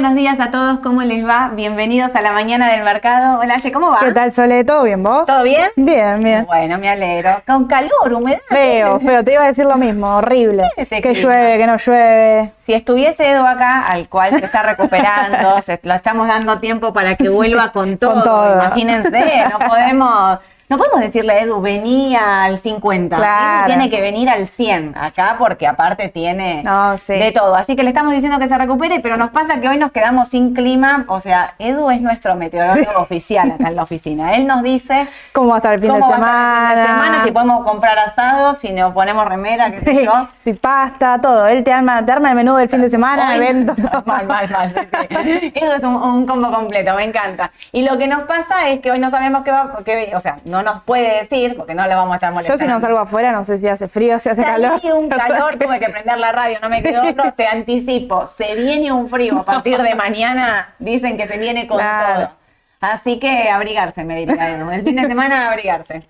Buenos días a todos, ¿cómo les va? Bienvenidos a la mañana del mercado. Hola, Ye, ¿cómo va? ¿Qué tal, Sole? ¿Todo bien, vos? ¿Todo bien? Bien, bien. Bueno, me alegro. Con calor, humedad. Feo, feo, te iba a decir lo mismo, horrible. Este que clima. llueve, que no llueve. Si estuviese Edu acá, al cual se está recuperando, se, lo estamos dando tiempo para que vuelva con todo. todo. Imagínense, no podemos, no podemos decirle a Edu, venía al 50. Claro. Edu tiene que venir al 100 acá porque aparte tiene No, sí. de todo. Así que le estamos diciendo que se recupere, pero nos pasa que hoy nos quedamos sin clima. O sea, Edu es nuestro meteorólogo oficial acá en la oficina. Él nos dice ¿Cómo va a estar el fin de semana? estar el fin de semana, si podemos comprar asados, si nos ponemos remera, qué sé yo. si pasta, todo. Él te arma, te arma el menú del fin de semana, Hoy- evento. Mal, mal, mal. Eso es un, un combo completo, me encanta. Y lo que nos pasa es que hoy no sabemos qué va, qué- o sea, no nos puede decir, porque no le vamos a estar Yo molestando. si no salgo afuera, no sé si hace frío, si hace calor. Un calor, tuve que prender la radio, no me quedó otro, te anticipo, se viene un frío a partir de mañana, dicen que se viene con Claro. todo. Así que abrigarse, me diría Edu. El fin de semana abrigarse.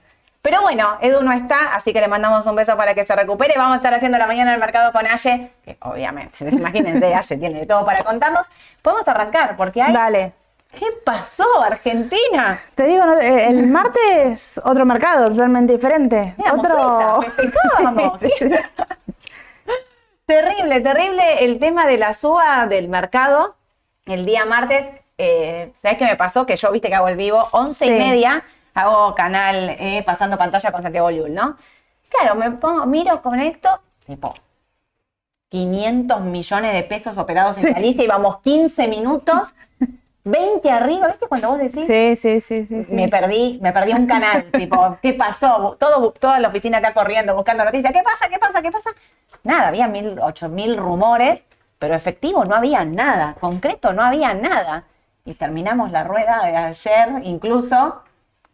Pero bueno, Edu no está, así que le mandamos un beso para que se recupere. Vamos a estar haciendo la mañana en el mercado con Aye, que obviamente, imagínense, Aye tiene de todo para contarnos. Podemos arrancar, porque hay... Dale. ¿Qué pasó, Argentina? Te digo, no, eh, el martes otro mercado totalmente diferente. Éramos otro. Suiza, terrible, terrible el tema de la suba del mercado el día martes. Eh, ¿Sabes qué me pasó? Que yo, viste que hago el vivo, once y Sí. media, hago canal eh, pasando pantalla con Santiago Lul, ¿no? Claro, me pongo, miro, conecto, tipo, 500 millones de pesos operados en Galicia y vamos 15 minutos, 20 arriba, ¿viste? Cuando vos decís, Sí, sí, sí, sí. sí. me perdí, me perdí un canal, tipo, ¿qué pasó? Todo, toda la oficina acá corriendo, buscando noticias, ¿qué pasa? ¿Qué pasa? ¿Qué pasa? Nada, había mil, ocho mil rumores, pero efectivo no había nada, concreto no había nada. Y terminamos la rueda de ayer, incluso,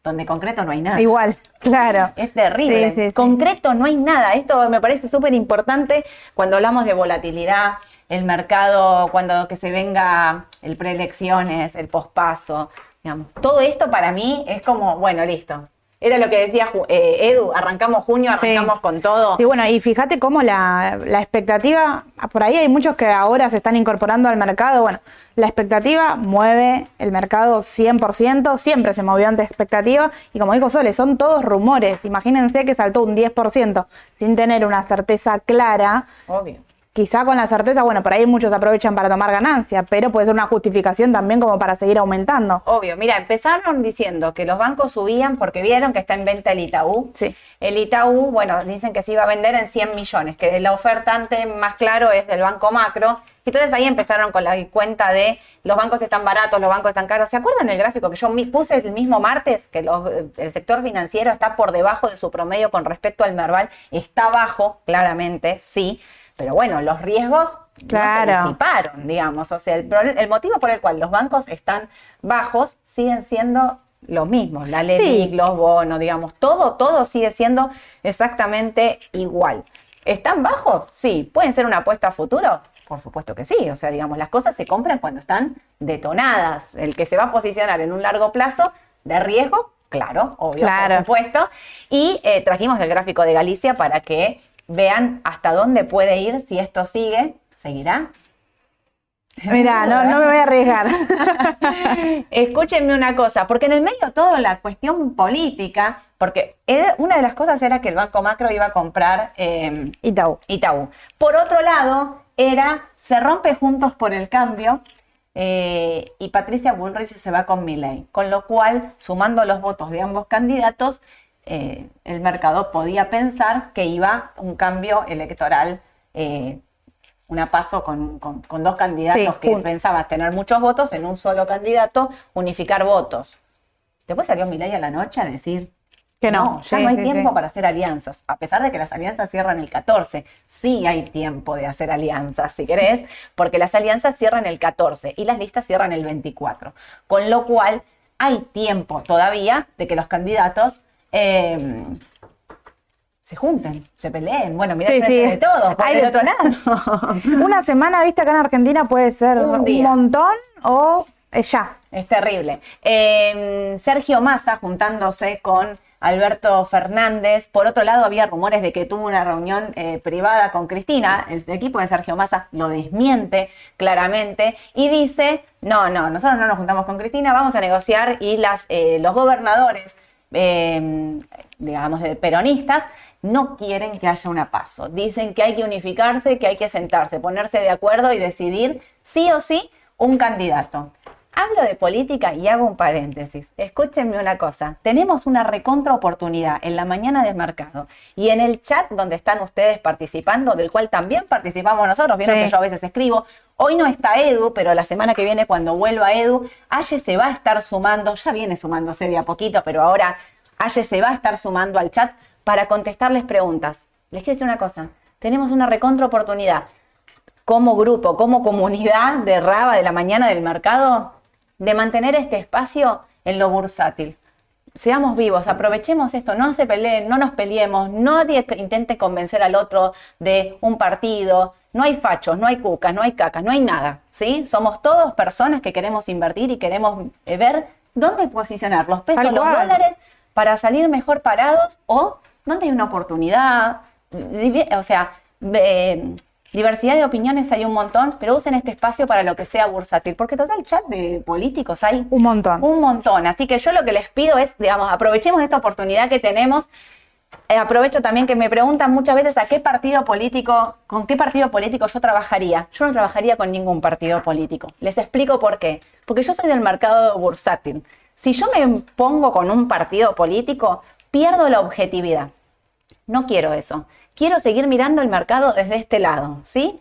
donde concreto no hay nada. Igual, claro. Es terrible. Sí, sí, sí. Concreto no hay nada. Esto me parece súper importante cuando hablamos de volatilidad, el mercado, cuando que se venga el preelecciones, el pospaso, digamos. Todo esto para mí es como, bueno, listo. Era lo que decía eh, Edu, arrancamos junio, arrancamos con todo. Sí, bueno, y fíjate cómo la, la expectativa, por ahí hay muchos que ahora se están incorporando al mercado, bueno, la expectativa mueve el mercado 100%, siempre se movió ante expectativa, y como dijo Sole, son todos rumores, imagínense que saltó un 10% sin tener una certeza clara, Obvio. quizá con la certeza, bueno, por ahí muchos aprovechan para tomar ganancia, pero puede ser una justificación también como para seguir aumentando. Obvio, mira, empezaron diciendo que los bancos subían porque vieron que está en venta el Itaú. Sí. El Itaú, bueno, dicen que se iba a vender en 100 millones, que la ofertante más claro es del Banco Macro. Entonces ahí empezaron con la cuenta de los bancos están baratos, los bancos están caros. ¿Se acuerdan el gráfico que yo puse el mismo martes? Que los- el sector financiero está por debajo de su promedio con respecto al Merval. Está bajo, claramente, sí. Pero bueno, los riesgos no Claro. se disiparon, digamos. O sea, el, motivo por el cual los bancos están bajos siguen siendo los mismos. La LELIC, Sí. los bonos, digamos, todo, todo sigue siendo exactamente igual. ¿Están bajos? Sí. ¿Pueden ser una apuesta a futuro? Por supuesto que sí. O sea, digamos, las cosas se compran cuando están detonadas. El que se va a posicionar en un largo plazo de riesgo, claro, obvio, Claro. por supuesto. Y eh, trajimos el gráfico de Galicia para que vean hasta dónde puede ir si esto sigue. ¿Seguirá? Mira, no, no me voy a arriesgar. Escúchenme una cosa, porque en el medio de todo la cuestión política, porque era- una de las cosas era que el Banco Macro iba a comprar eh, Itaú. Itaú. Por otro lado, era, se rompe Juntos por el Cambio eh, y Patricia Bullrich se va con Milley. Con lo cual, sumando los votos de ambos candidatos, eh, el mercado podía pensar que iba un cambio electoral, eh, una paso con, con- con dos candidatos Sí, que jun- pensabas tener muchos votos en un solo candidato, unificar votos. Después salió Milei a la noche a decir Que no, ya sí, no hay sí, tiempo sí. para hacer alianzas. A pesar de que las alianzas cierran el 14, sí hay tiempo de hacer alianzas, si querés, porque las alianzas cierran el 14 y las listas cierran el 24. Con lo cual, hay tiempo todavía de que los candidatos eh, se junten, se peleen. Bueno, mira Sí, de todos, Hay de- otro lado. Una semana vista acá en Argentina puede ser Un un, montón o es ya. Es terrible. Eh, Sergio Massa juntándose con Alberto Fernández. Por otro lado, había rumores de que tuvo una reunión eh, privada con Cristina. El equipo de Sergio Massa lo desmiente claramente y dice, no, no, nosotros no nos juntamos con Cristina, vamos a negociar y las, eh, los gobernadores, eh, digamos, de peronistas, no quieren que haya una paso. Dicen que hay que unificarse, que hay que sentarse, ponerse de acuerdo y decidir sí o sí un candidato. Hablo de política y hago un paréntesis. Escúchenme una cosa. Tenemos una recontra oportunidad en la mañana de mercado y en el chat donde están ustedes participando, del cual también participamos nosotros. Vieron Sí. que yo a veces escribo. Hoy no está Edu, pero la semana que viene, cuando vuelva Edu, Aye se va a estar sumando. Ya viene sumándose de a poquito, pero ahora Aye se va a estar sumando al chat para contestarles preguntas. Les quiero decir una cosa. Tenemos una recontra oportunidad como grupo, como comunidad de Raba de la mañana del mercado, de mantener este espacio en lo bursátil. Seamos vivos, aprovechemos esto, no se peleen, no nos peleemos, nadie intente convencer al otro de un partido, no hay fachos, no hay cucas, no hay cacas, no hay nada, ¿sí? Somos todos personas que queremos invertir y queremos eh, ver dónde posicionar los pesos, los dólares para salir mejor parados o dónde hay una oportunidad, o sea, eh, diversidad de opiniones hay un montón, pero usen este espacio para lo que sea bursátil, porque total chat de políticos hay Un montón. un montón. Así que yo lo que les pido es, digamos, aprovechemos esta oportunidad que tenemos. Eh, aprovecho también que me preguntan muchas veces a qué partido político, con qué partido político yo trabajaría. Yo no trabajaría con ningún partido político. Les explico por qué. Porque yo soy del mercado bursátil. Si yo me pongo con un partido político, pierdo la objetividad. No quiero eso. Quiero seguir mirando el mercado desde este lado, ¿sí?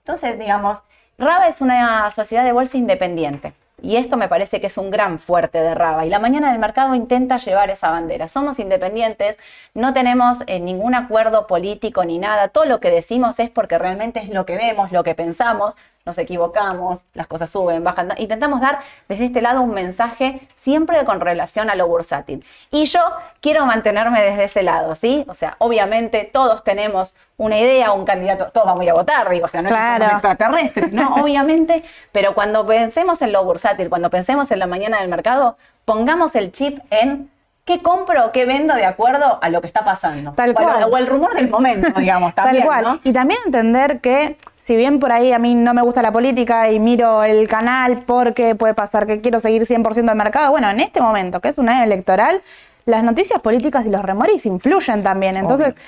Entonces, digamos, Raba es una sociedad de bolsa independiente. Y esto me parece que es un gran fuerte de Raba. Y la mañana del mercado intenta llevar esa bandera. Somos independientes, no tenemos eh, ningún acuerdo político ni nada. Todo lo que decimos es porque realmente es lo que vemos, lo que pensamos. Nos equivocamos, las cosas suben, bajan. Intentamos dar desde este lado un mensaje siempre con relación a lo bursátil. Y yo quiero mantenerme desde ese lado, ¿sí? O sea, obviamente todos tenemos una idea, un candidato, todos vamos a ir a votar, digo, o sea, no es que Claro. somos extraterrestres, ¿no? Obviamente, pero cuando pensemos en lo bursátil, cuando pensemos en la mañana del mercado, pongamos el chip en qué compro o qué vendo de acuerdo a lo que está pasando. Tal cual. o el rumor del momento, digamos, también, Tal cual. ¿no? Y también entender que, si bien por ahí a mí no me gusta la política y miro el canal porque puede pasar que quiero seguir 100% del mercado, bueno, en este momento, que es un año electoral, las noticias políticas y los remores influyen también. Entonces, Obvio.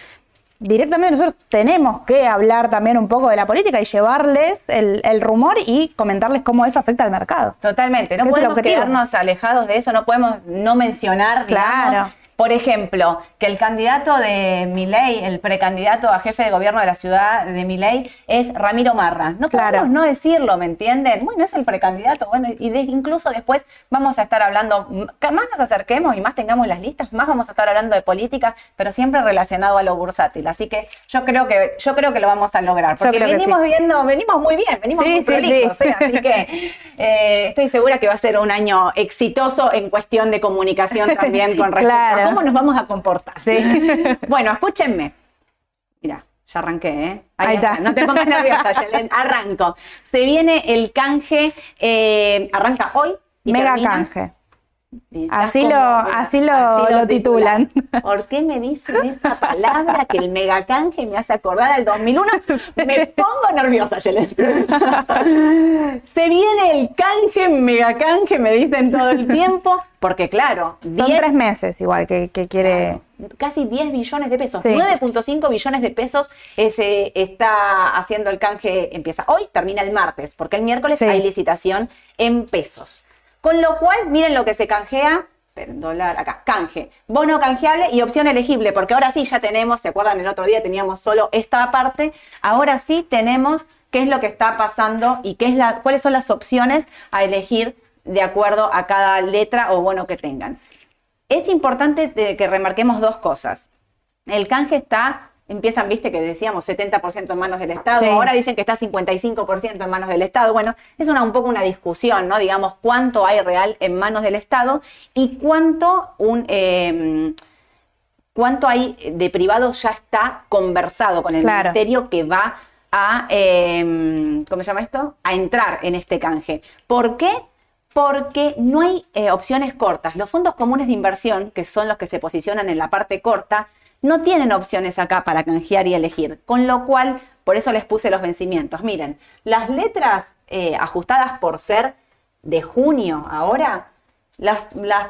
directamente nosotros tenemos que hablar también un poco de la política y llevarles el, el rumor y comentarles cómo eso afecta al mercado. Totalmente, no podemos quedarnos alejados de eso, no podemos no mencionar, digamos, Claro. Por ejemplo, que el candidato de Milei, el precandidato a jefe de gobierno de la ciudad de Milei, es Ramiro Marra. No Claro. podemos no decirlo, ¿me entienden? Bueno, es el precandidato, bueno, y de- incluso después vamos a estar hablando, más nos acerquemos y más tengamos las listas, más vamos a estar hablando de política, pero siempre relacionado a lo bursátil. Así que yo creo que, yo creo que lo vamos a lograr, porque venimos sí. viendo, venimos muy bien, venimos Sí, muy prolijos, sí. ¿eh? así que eh, estoy segura que va a ser un año exitoso en cuestión de comunicación también con respecto Claro. a cómo nos vamos a comportar. Sí. Bueno, escúchenme. Mira, ya arranqué, ¿eh? Ahí está. No te pongas nerviosa, Yelen. Arranco. Se viene el canje, eh, arranca hoy. y Mega termina- canje. Así como- lo- así lo- lo titulan. ¿Por qué me dicen esa palabra que el megacanje me hace acordar al 2001? Me pongo nerviosa, Yelen. Se viene el canje, megacanje, me dicen todo el tiempo. Porque claro, Son 10 tres meses igual que, que quiere... casi 10 billones de pesos. Sí. 9.5 billones de pesos eh, se está haciendo el canje, empieza hoy, termina el martes, porque el miércoles Sí. hay licitación en pesos. Con lo cual, miren lo que se canjea. dólar, acá, canje, bono canjeable y opción elegible, porque ahora sí ya tenemos, ¿se acuerdan? El otro día teníamos solo esta parte, ahora sí tenemos qué es lo que está pasando y qué es cuáles son las opciones a elegir de acuerdo a cada letra o bono que tengan. Es importante que remarquemos dos cosas. El canje está, empiezan, viste que decíamos 70% en manos del Estado, Sí. ahora dicen que está 55% en manos del Estado. Bueno, es una, un poco una discusión, ¿no? Digamos, cuánto hay real en manos del Estado y cuánto un... eh, cuánto hay de privado ya está conversado con el Claro. ministerio que va a, eh, ¿cómo se llama esto? A entrar en este canje. ¿Por qué? porque no hay eh, opciones cortas. Los fondos comunes de inversión, que son los que se posicionan en la parte corta, no tienen opciones acá para canjear y elegir. Con lo cual, por eso les puse los vencimientos. Miren, las letras eh, ajustadas por ser de junio ahora, las,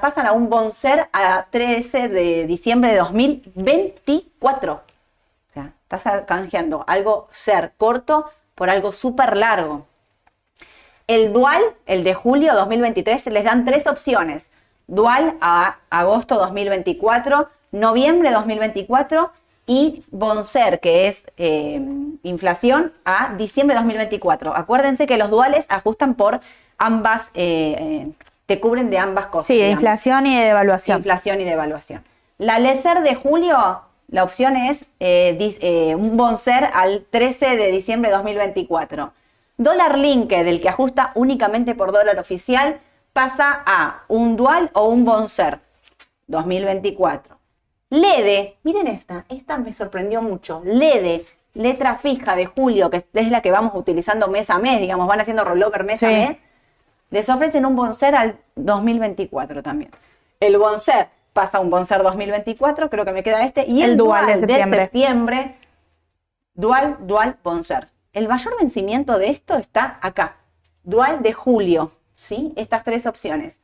pasan a un Bonser a 13 de diciembre de 2024. O sea, estás canjeando algo ser corto por algo súper largo. El dual, el de julio 2023, les dan tres opciones. Dual a agosto 2024, noviembre 2024 y Bonser, que es eh, inflación, a diciembre 2024. Acuérdense que los duales ajustan por ambas, eh, eh, te cubren de ambas cosas. Sí, de inflación y de devaluación. Inflación y devaluación. La LESER de julio, la opción es un Bonser al 13 de diciembre de 2024. Dólar Linked, del que ajusta únicamente por dólar oficial, pasa a un dual o un bonser 2024. LEDE, miren esta, esta me sorprendió mucho. LEDE, letra fija de julio, que es la que vamos utilizando mes a mes, digamos, van haciendo rollover mes a mes, les ofrecen un bonser al 2024 también. El bonser pasa a un bonser 2024, creo que me queda este, y el, dual, de septiembre. de septiembre, dual, dual, bonser. El mayor vencimiento de esto está acá, dual de julio, ¿sí? Estas tres opciones.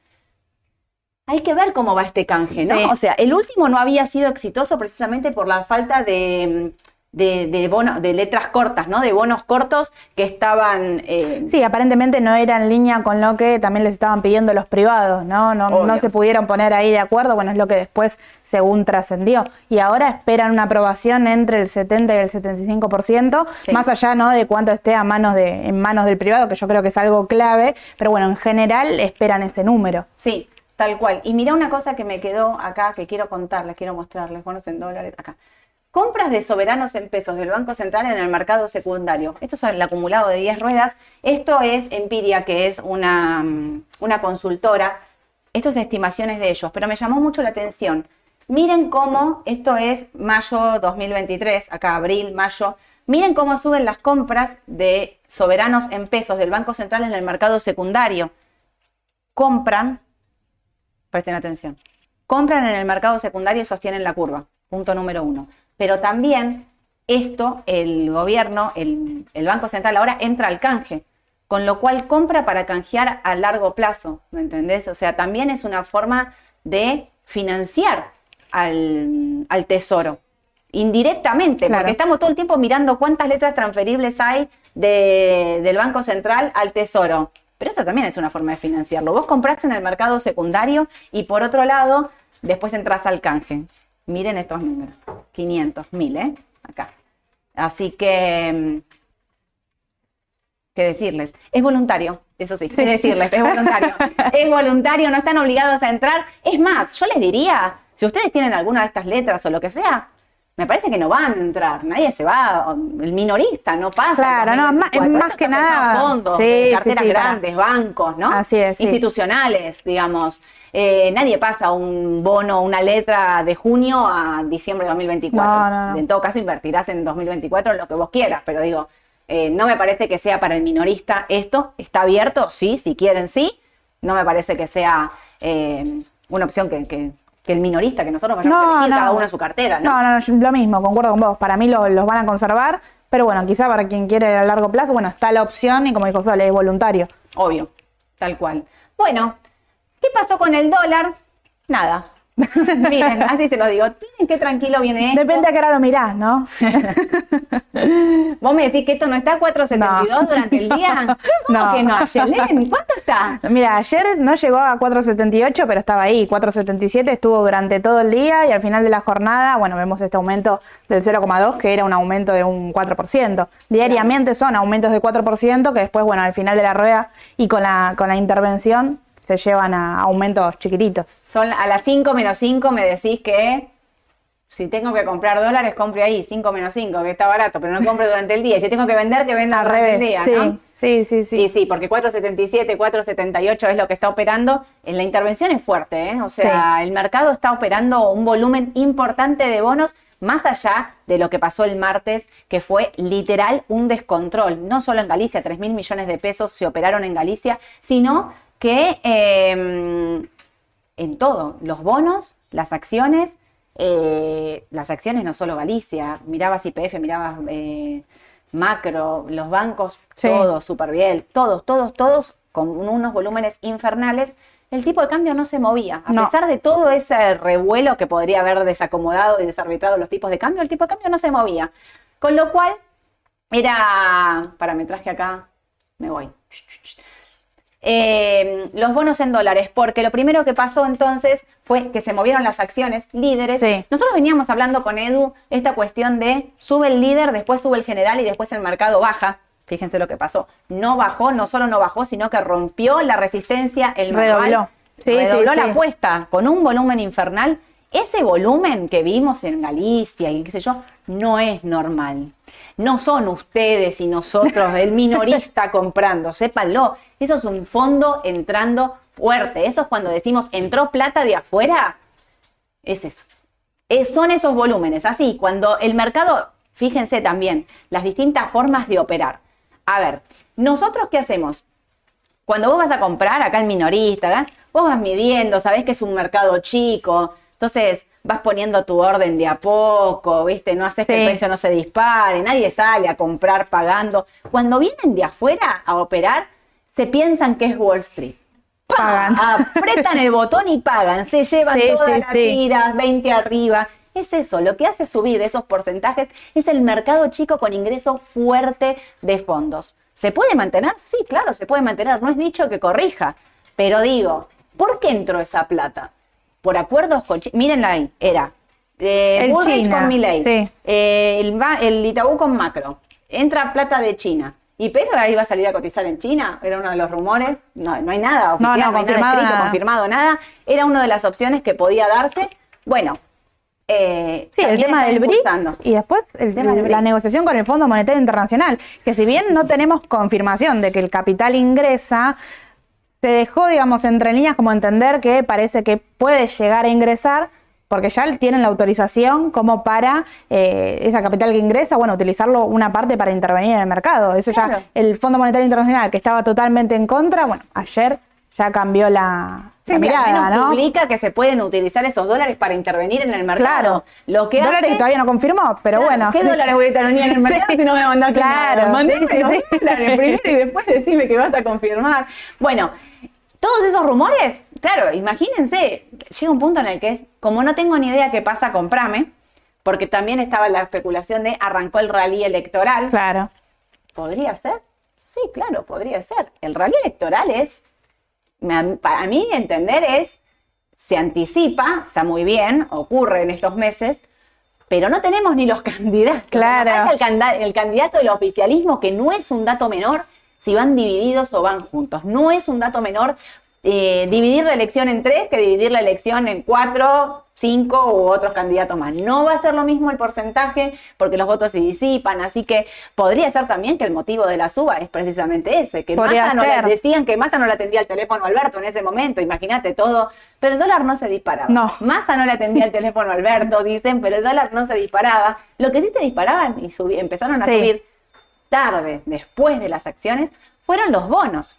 Hay que ver cómo va este canje, ¿no? O sea, el último no había sido exitoso precisamente por la falta de de, de, de letras cortas, ¿no? De bonos cortos que estaban... Eh, sí, aparentemente no era en línea con lo que también les estaban pidiendo los privados, ¿no? No, no se pudieron poner ahí de acuerdo, bueno, es lo que después según trascendió. Y ahora esperan una aprobación entre el 70 y el 75%, más allá, ¿no? De cuánto esté a manos de, en manos del privado, que yo creo que es algo clave, pero bueno, en general esperan ese número. Sí, tal cual. Y mira una cosa que me quedó acá, que quiero contarles, quiero mostrarles, bonos en dólares, acá. Compras de soberanos en pesos del Banco Central en el mercado secundario. Esto es el acumulado de 10 ruedas. Esto es Empiria, que es una, mm, una consultora. Esto es estimaciones de ellos, pero me llamó mucho la atención. Miren cómo, esto es mayo 2023, acá abril, mayo. Miren cómo suben las compras de soberanos en pesos del Banco Central en el mercado secundario. Compran, presten atención, compran en el mercado secundario y sostienen la curva. Punto número uno pero también esto, el gobierno, el, Banco Central ahora entra al canje, con lo cual compra para canjear a largo plazo, ¿me entendés? O sea, también es una forma de financiar al, tesoro, indirectamente, porque estamos todo el tiempo mirando cuántas letras transferibles hay del Banco Central al tesoro. Pero eso también es una forma de financiarlo. Vos compraste en el mercado secundario y por otro lado, después entras al canje. Miren estos números. 500, 1000, ¿eh? Acá. Así que, mm, ¿qué decirles? Es voluntario, eso sí, qué decirles, es voluntario. es voluntario, no están obligados a entrar. Es más, yo les diría, si ustedes tienen alguna de estas letras o lo que sea, me parece que no van a entrar, nadie se va, el minorista no pasa. Claro, no, más, más que nada. Fondos, carteras grandes, bancos, ¿no? Así es. Institucionales, digamos. Eh, nadie pasa un bono, una letra de junio a diciembre de 2024. En todo caso, invertirás en 2024 lo que vos quieras, pero digo, eh, no me parece que sea para el minorista esto. Está abierto, sí, si quieren, sí. No me parece que sea eh, una opción que que el minorista, que nosotros vayamos a elegir cada uno su cartera, ¿no? No, no, lo mismo, concuerdo con vos. Para mí los van a conservar, pero bueno, quizá para quien quiere a largo plazo, bueno, está la opción y como dijo Sole, es voluntario. Obvio, tal cual. Bueno, ¿qué pasó con el dólar? Nada, Miren, así se lo digo. Miren qué tranquilo viene esto. Depende a qué hora lo mirás, ¿no? Vos me decís que esto no está a 4.72 durante el día. ¿Cómo no. que no? Yelén, ¿cuánto está? Mira, ayer no llegó a 4.78, pero estaba ahí. 4.77 estuvo durante todo el día y al final de la jornada, bueno, vemos este aumento del 0,2, que era un aumento de un 4%. Diariamente son aumentos de 4%, que después, bueno, al final de la rueda y con la, con la intervención se llevan a aumentos chiquititos. Son a las 5 menos 5 me decís que si tengo que comprar dólares, compre ahí, 5 menos 5, que está barato, pero no compre durante el día. si tengo que vender, que venda durante el día, ¿no? Sí, sí, sí. Y sí, porque 477, 478 es lo que está operando. En la intervención es fuerte, ¿eh? O sea, el mercado está operando un volumen importante de bonos más allá de lo que pasó el martes, que fue literal un descontrol. No solo en Galicia, 3 mil millones de pesos se operaron en Galicia, sino que eh, en todo, los bonos, las acciones, eh, las acciones no solo Galicia, mirabas IPF, mirabas eh, macro, los bancos, Sí. todos, súper bien, todos, todos, todos con unos volúmenes infernales. El tipo de cambio no se movía. A No. pesar de todo ese revuelo que podría haber desacomodado y desarbitrado los tipos de cambio, el tipo de cambio no se movía. Con lo cual, era. Para, me traje acá. Me voy. Eh, los bonos en dólares, porque lo primero que pasó entonces fue que se movieron las acciones líderes. Sí. Nosotros veníamos hablando con Edu esta cuestión de sube el líder, después sube el general y después el mercado baja. Fíjense lo que pasó. No bajó, no solo no bajó, sino que rompió la resistencia, el manual, Redobló. Sí, redobló sí, la apuesta con un volumen infernal. Ese volumen que vimos en Galicia y qué sé yo, no es normal. No son ustedes y nosotros, el minorista comprando, sépanlo. Eso es un fondo entrando fuerte. Eso es cuando decimos entró plata de afuera. Es eso. Es- son esos volúmenes. Así, cuando el mercado, fíjense también, las distintas formas de operar. A ver, nosotros qué hacemos? Cuando vos vas a comprar, acá el minorista, ¿verdad? vos vas midiendo, sabés que es un mercado chico, entonces vas poniendo tu orden de a poco, ¿viste? No haces que el precio no se dispare, nadie sale a comprar pagando. Cuando vienen de afuera a operar, se piensan que es Wall Street. ¡Pah! Pagan. Apretan el botón y pagan, se llevan Sí, todas sí, las tiras, 20 arriba. Es eso, lo que hace subir esos porcentajes es el mercado chico con ingreso fuerte de fondos. ¿Se puede mantener? Sí, claro, se puede mantener. No es dicho que corrija. Pero digo, ¿por qué entró esa plata? Por acuerdos con... Chi- Mírenla ahí, era eh, El Bullrich China, con Milley, sí. eh, el, el Itaú con Macro, entra plata de China. ¿Y Pedro ahí va a salir a cotizar en China? Era uno de los rumores. No, no hay nada oficial, no, no, hay confirmado nada escrito, nada. confirmado nada. Era una de las opciones que podía darse. Bueno, eh, Sí, el tema del impulsando. y después el- tema del la negociación con el Fondo Monetario Internacional, que si bien no tenemos confirmación de que el capital ingresa, se dejó, digamos, entre líneas como entender que parece que puede llegar a ingresar, porque ya tienen la autorización como para eh, esa capital que ingresa, bueno, utilizarlo una parte para intervenir en el mercado. Eso Claro. ya, el Fondo Monetario Internacional, que estaba totalmente en contra, bueno, ayer ya cambió la, Sí, la sí, al mirada, menos ¿no? publica que se pueden utilizar esos dólares para intervenir en el mercado. Claro. Lo que Dólares hace- que todavía no confirmó, pero Claro, bueno. ¿Qué dólares voy a intervenir en el mercado Sí. si no me mandaste Claro, nada? Mandame los dólares primero y después decime que vas a confirmar. Bueno, todos esos rumores, claro, imagínense, llega un punto en el que es, como no tengo ni idea qué pasa, comprame, porque también estaba la especulación de arrancó el rally electoral. Claro. ¿Podría ser? Sí, claro, podría ser. El rally electoral es, me- para mí entender es, se anticipa, está muy bien, ocurre en estos meses, pero no tenemos ni los candidatos. Claro. El, canda- el candidato del oficialismo, que no es un dato menor si van divididos o van juntos. No es un dato menor eh, dividir la elección en tres que dividir la elección en cuatro, cinco u otros candidatos más. No va a ser lo mismo el porcentaje porque los votos se disipan, así que podría ser también que el motivo de la suba es precisamente ese, que Massa no le- ser. decían que Massa no le atendía el teléfono a Alberto en ese momento, imagínate todo, pero el dólar no se disparaba. No. Massa no le atendía el teléfono a Alberto, dicen, pero el dólar no se disparaba. Lo que sí se disparaban y empezaron a Sí. subir tarde, después de las acciones, fueron los bonos,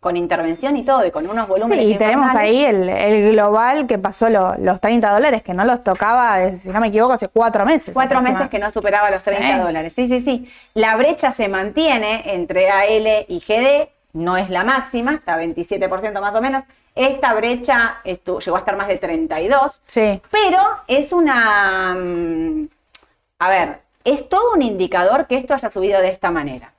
con intervención y todo, y con unos volúmenes Sí, y tenemos ahí el, el global que pasó lo- los 30 dólares, que no los tocaba, si no me equivoco, hace cuatro meses. Cuatro meses que no superaba los 30 Sí. dólares. Sí, sí, sí. La brecha se mantiene entre AL y GD, no es la máxima, está 27% más o menos. Esta brecha llegó a estar más de 32, Sí, pero es una... mm, A ver, es todo un indicador que esto haya subido de esta manera.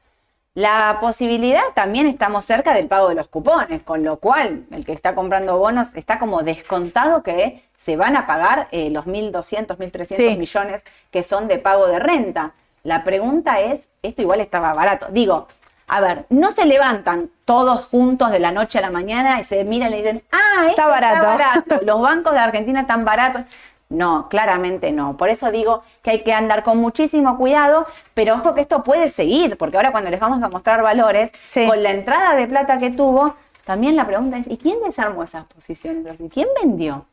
La posibilidad también estamos cerca del pago de los cupones, con lo cual el que está comprando bonos está como descontado que se van a pagar eh, los 1.200, 1.300 Sí. millones que son de pago de renta. La pregunta es, esto igual estaba barato. Digo, a ver, no se levantan todos juntos de la noche a la mañana y se miran y le dicen, ah, esto Está barato". está barato. Los bancos de Argentina están baratos. No, claramente no. Por eso digo que hay que andar con muchísimo cuidado, pero ojo que esto puede seguir, porque ahora cuando les vamos a mostrar valores, Sí. con la entrada de plata que tuvo, también la pregunta es, ¿y quién desarmó esas posiciones? ¿Quién vendió?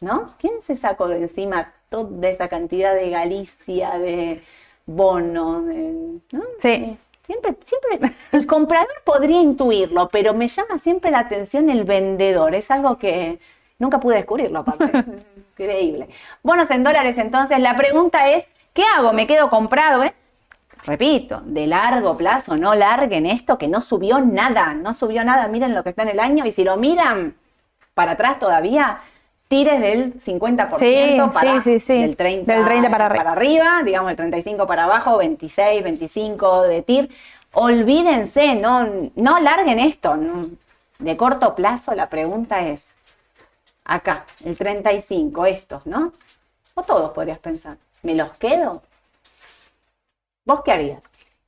¿No? ¿Quién se sacó de encima toda esa cantidad de Galicia, de bonos? de- ¿no? Sí. Siempre, siempre, el comprador podría intuirlo, pero me llama siempre la atención el vendedor. Es algo que nunca pude descubrirlo, aparte. Increíble. Bonos en dólares, entonces, la pregunta es, ¿qué hago? ¿Me quedo comprado? eh? Repito, de largo plazo, no larguen esto, que no subió nada, no subió nada. Miren lo que está en el año y si lo miran para atrás todavía, tires del 50% Sí, para sí, del 30, Del 30 para arriba. para arriba, digamos el 35 para abajo, 26, 25 de TIR. Olvídense, no, no larguen esto. De corto plazo la pregunta es, acá, el 35, estos, ¿no? O todos podrías pensar, ¿me los quedo? ¿Vos qué harías?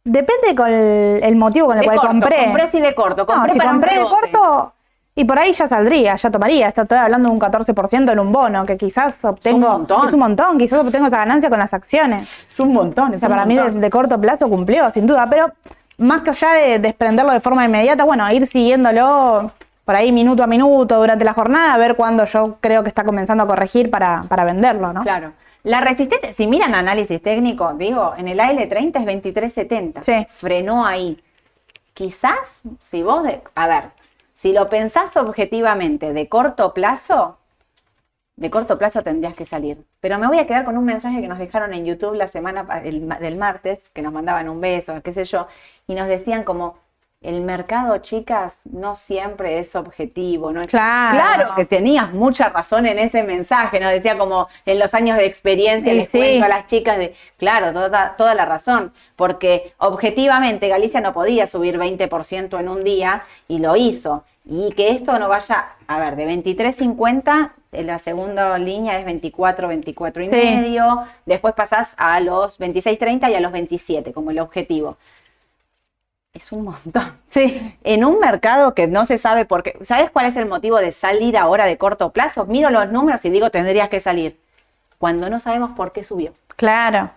Depende con el, el motivo con el De cual corto, compré. compré sí de corto, No, compré si para un compré de corto, y por ahí ya saldría, ya tomaría. Estoy hablando de un 14% en un bono, que quizás obtengo. montón. Es un montón, quizás obtengo esa ganancia con las acciones. Es un montón, O es sea, un para mí de, de corto plazo cumplió, sin duda. Pero más que allá de desprenderlo de forma inmediata, bueno, ir siguiéndolo por ahí minuto a minuto durante la jornada, a ver cuándo yo creo que está comenzando a corregir para, para venderlo, ¿no? Claro. La resistencia, si miran análisis técnico, digo, en el AL30 es 2370. Sí. Frenó ahí. Quizás, si vos, de, a ver, si lo pensás objetivamente de corto plazo, de corto plazo tendrías que salir. Pero me voy a quedar con un mensaje que nos dejaron en YouTube la semana el del martes, que nos mandaban un beso, qué sé yo, y nos decían como, el mercado, chicas, no siempre es objetivo, ¿no? es- Claro. Claro que tenías mucha razón en ese mensaje, nos decía como en los años de experiencia Sí, les sí. cuento a las chicas de, claro, toda, toda la razón, porque objetivamente Galicia no podía subir 20% en un día y lo hizo. Y que esto no vaya, a ver, de 23.50, en la segunda línea es 24, 24 y Sí. medio, después pasás a los 26.30 y a los 27 como el objetivo. Es un montón Sí. en un mercado que no se sabe por qué. ¿Sabes cuál es el motivo de salir ahora de corto plazo? Miro los números y digo, tendrías que salir. Cuando no sabemos por qué subió. Claro.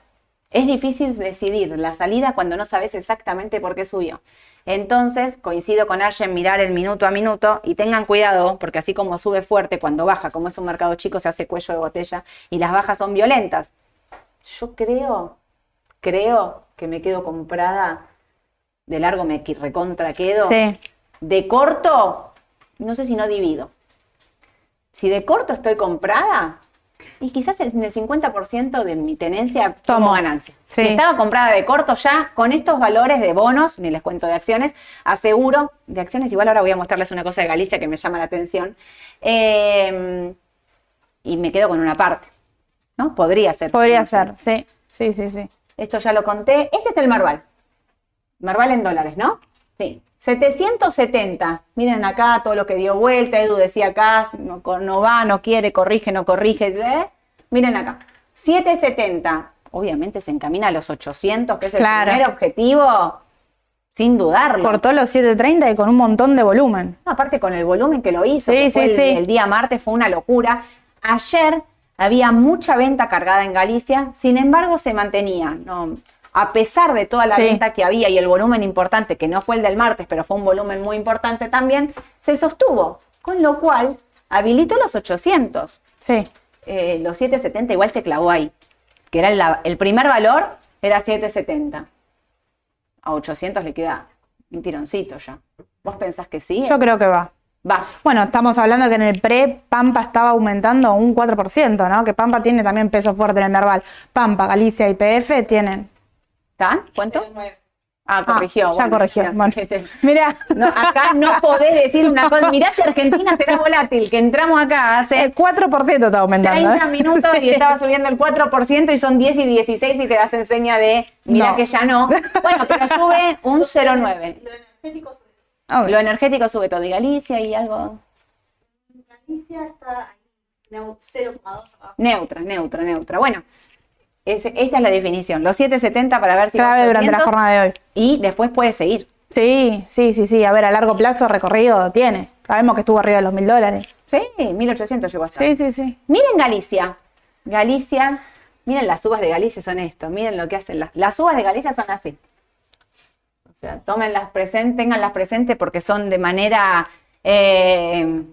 Es difícil decidir la salida cuando no sabes exactamente por qué subió. Entonces, coincido con Ash en mirar el minuto a minuto y tengan cuidado, porque así como sube fuerte, cuando baja, como es un mercado chico, se hace cuello de botella y las bajas son violentas. Yo creo, creo que me quedo comprada, de largo me recontra quedo. Sí. De corto, no sé si no divido. Si de corto estoy comprada, y quizás en el 50% de mi tenencia tomo Tomo. ganancia. Sí. Si estaba comprada de corto ya, con estos valores de bonos, ni les cuento de acciones, aseguro, de acciones, igual ahora voy a mostrarles una cosa de Galicia que me llama la atención, eh, y me quedo con una parte. ¿No? Podría ser. Podría ser, sí. Sí, sí, sí. Esto ya lo conté. Este es el Marval. Marval en dólares, ¿no? Sí. 770. Miren acá todo lo que dio vuelta. Edu decía acá, no, no va, no quiere, corrige, no corrige. ¿eh? Miren acá. 770. Obviamente se encamina a los 800, que es el Claro. primer objetivo, sin dudarlo. Cortó los 7.30 y con un montón de volumen. No, aparte con el volumen que lo hizo, Sí, que fue sí, el, sí. el día martes, fue una locura. Ayer había mucha venta cargada en Galicia, sin embargo se mantenía, ¿no? A pesar de toda la Sí. venta que había y el volumen importante, que no fue el del martes, pero fue un volumen muy importante también, se sostuvo, con lo cual habilitó los 800. Sí. Eh, los 770 igual se clavó ahí, que era el, el primer valor, era 770. A 800 le queda un tironcito ya. ¿Vos pensás que sí? Yo creo que va. Va. Bueno, estamos hablando que en el pre Pampa estaba aumentando un 4%, ¿no? Que Pampa tiene también peso fuerte en el Merval. Pampa, Galicia y PF tienen. ¿Está? ¿Cuánto? Ah, corrigió. Ah, ya bueno, corrigió. ya. Bueno. Este, Mira, no, acá no podés decir una cosa. Mirá si Argentina será volátil, que entramos acá hace el 4% está aumentando. 30 ¿eh? minutos y estaba subiendo el 4% y son 10 y 16 y te das enseña de, mira No. que ya no. Bueno, pero sube un 0,9. Ah, Lo energético sube todo. Y Galicia y algo Galicia está ahí, neu- 0,2 abajo. neutra, neutra, neutra. Bueno, esta es la definición. Los 770 para ver si clave durante la 800, jornada de hoy. Y después puede seguir. Sí, sí, sí, sí. A ver, a largo plazo recorrido tiene. Sabemos que estuvo arriba de los mil dólares. Sí, 1800 llegó a estar. Sí, sí, sí. Miren Galicia. Galicia, miren las uvas de Galicia son esto. Miren lo que hacen. Las, las uvas de Galicia son así. O sea, tómenlas presentes, tenganlas presentes porque son de manera eh,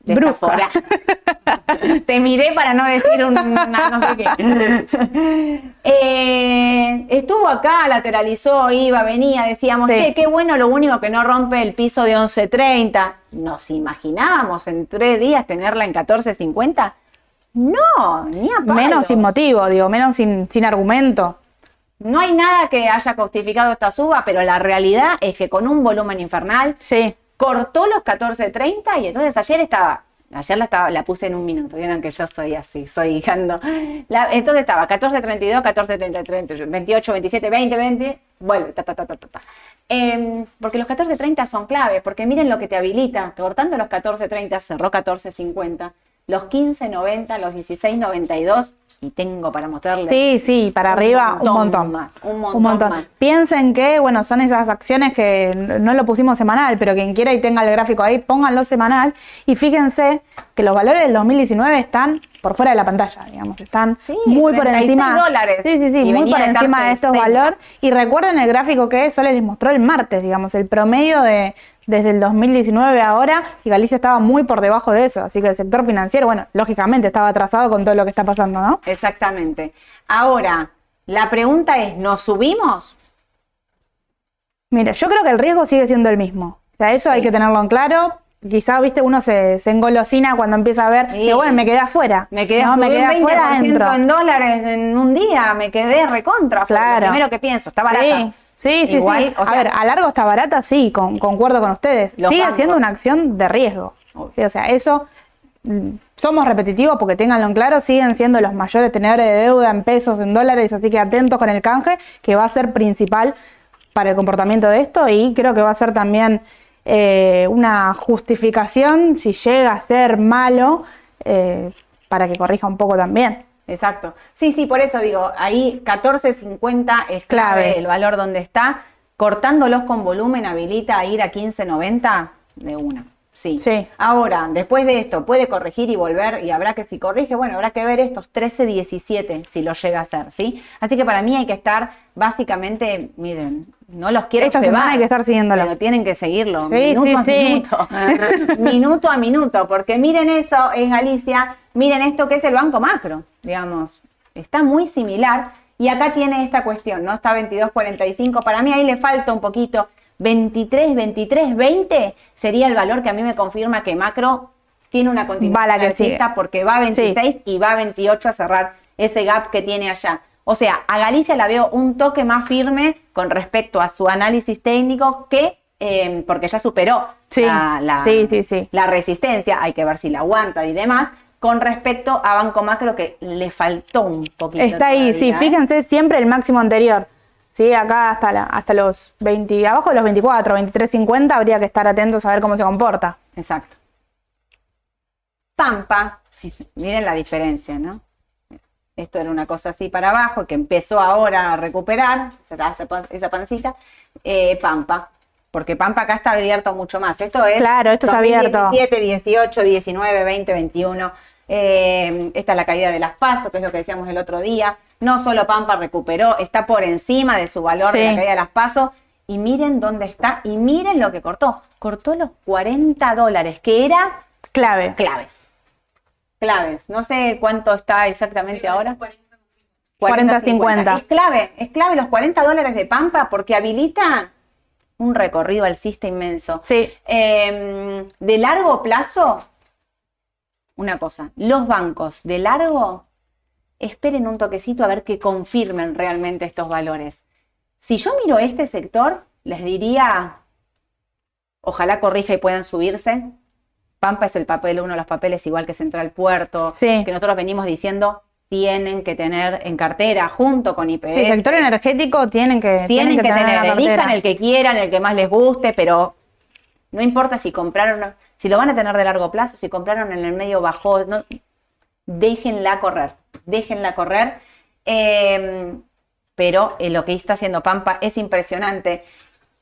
Desaforada. Te miré para no decir un- una no sé qué. Eh, estuvo acá, lateralizó, iba, venía, decíamos, Sí. che, qué bueno, lo único que no rompe el piso de 11.30. ¿Nos imaginábamos en tres días tenerla en 14.50? No, ni a palos. Menos sin motivo, digo, menos sin, sin argumento. No hay nada que haya justificado esta suba, pero la realidad es que con un volumen infernal Sí. Cortó los 14.30 y entonces ayer estaba, ayer la, estaba, la puse en un minuto, vieron que yo soy así, soy hijando. Entonces estaba 14.32, 14.33, 28, 27, 20, 20, vuelve, ta, ta, ta, ta, ta. Em, porque los 14.30 son clave, porque miren lo que te habilita, cortando los 14.30 cerró 14.50, los 15.90, los 16.92 y tengo para mostrarles. Sí, sí, para Un arriba montón un montón. más, un montón más. Piensen que, bueno, son esas acciones que no lo pusimos semanal, pero quien quiera y tenga el gráfico ahí, pónganlo semanal y fíjense que los valores del 2019 están por fuera de la pantalla, digamos, están Sí, muy por 36 encima. dólares. Sí, sí, sí, Y muy venía por de encima de estarse estos 60. valores. Y recuerden el gráfico que Sole les mostró el martes, digamos, el promedio de desde el 2019 a ahora, y Galicia estaba muy por debajo de eso. Así que el sector financiero, bueno, lógicamente estaba atrasado con todo lo que está pasando, ¿no? Exactamente. Ahora, la pregunta es, ¿nos subimos? Mira, yo creo que el riesgo sigue siendo el mismo. O sea, eso Sí. hay que tenerlo en claro. Quizá, viste, uno se, se engolosina cuando empieza a ver Sí. que, bueno, me quedé afuera. Me quedé, no, me quedé un 20% afuera, entro. en dólares en un día, me quedé recontra. Claro. Lo primero que pienso, está barata. Sí, sí, sí. Igual, sí. o sea- a ver, a largo está barata, sí, con- concuerdo con ustedes. Sigue bancos. siendo una acción de riesgo. Sí, o sea, eso mm, somos repetitivos porque ténganlo en claro, siguen siendo los mayores tenedores de deuda en pesos, en dólares, así que atentos con el canje, que va a ser principal para el comportamiento de esto y creo que va a ser también eh, una justificación si llega a ser malo eh, para que corrija un poco también. Exacto. Sí, sí, por eso digo, ahí 14.50 es clave, Clave. el valor donde está. Cortándolos con volumen habilita a ir a 15.90 de una. Sí. Sí. Ahora, después de esto, puede corregir y volver, y habrá que, si corrige, bueno, habrá que ver estos 13.17 si lo llega a hacer, ¿sí? Así que para mí hay que estar, básicamente, miren, no los quiero Esta semana hay que estar siguiéndolo. Pero tienen que seguirlo, Sí, minuto sí, a sí. minuto. minuto a minuto, porque miren eso en Galicia, miren esto que es el Banco Macro, digamos, está muy similar y acá tiene esta cuestión, ¿no? Está 22.45, para mí ahí le falta un poquito, 23, 23, 20 sería el valor que a mí me confirma que Macro tiene una Va continuidad la que porque va a 26 y va a 28 a cerrar ese gap que tiene allá. O sea, a Galicia la veo un toque más firme con respecto a su análisis técnico que, eh, porque ya superó Sí, la, la- sí, sí, sí. la resistencia, hay que ver si la aguanta y demás, con respecto a Banco Macro que le faltó un poquito. Está ahí, sí, ¿eh? fíjense siempre el máximo anterior. Sí, acá hasta, la- hasta los 20, abajo de los 24, 23.50 habría que estar atentos a ver cómo se comporta. Exacto. Pampa, miren la diferencia, ¿no? Esto era una cosa así para abajo, que empezó ahora a recuperar, esa, esa pan- esa pancita. Eh, Pampa, porque Pampa acá está abierto mucho más. Esto es Claro, esto está abierto. 2017, 18, 19, 20, 21. Eh, esta es la caída de las pasos, que es lo que decíamos el otro día. No solo Pampa recuperó, está por encima de su valor de la caída de las pasos. Y miren dónde está y miren lo que cortó. Cortó los 40 dólares, que era Clave. claves. Claves. No sé cuánto está exactamente ahora. 40, 50. Es clave, es clave los 40 dólares de Pampa porque habilita un recorrido alcista inmenso. Sí. Eh, de largo plazo, una cosa, los bancos de largo, esperen un toquecito a ver que confirmen realmente estos valores. Si yo miro este sector, les diría, ojalá corrija y puedan subirse. Pampa es el papel, uno de los papeles igual que Central Puerto, Sí. que nosotros venimos diciendo, tienen que tener en cartera junto con IPF. Sí, sector energético tienen que, Tienen que, tener, en la elijan el que quieran, el que más les guste, pero no importa si compraron, si lo van a tener de largo plazo, si compraron en el medio bajo, no, déjenla correr, déjenla correr. Eh, pero eh, lo que está haciendo Pampa es impresionante.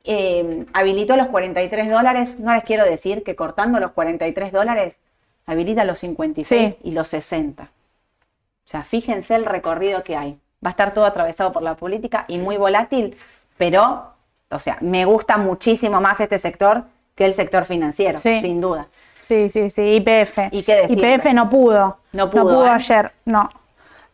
Eh, habilitó los 43 dólares, no les quiero decir que cortando los 43 dólares, habilita los 56 Sí. y los 60. O sea, fíjense el recorrido que hay. Va a estar todo atravesado por la política y muy volátil, pero, o sea, me gusta muchísimo más este sector que el sector financiero, Sí. sin duda. Sí, sí, sí, IPF. ¿Y qué decir, IPF pues? no pudo. No pudo, ¿eh? ayer, no.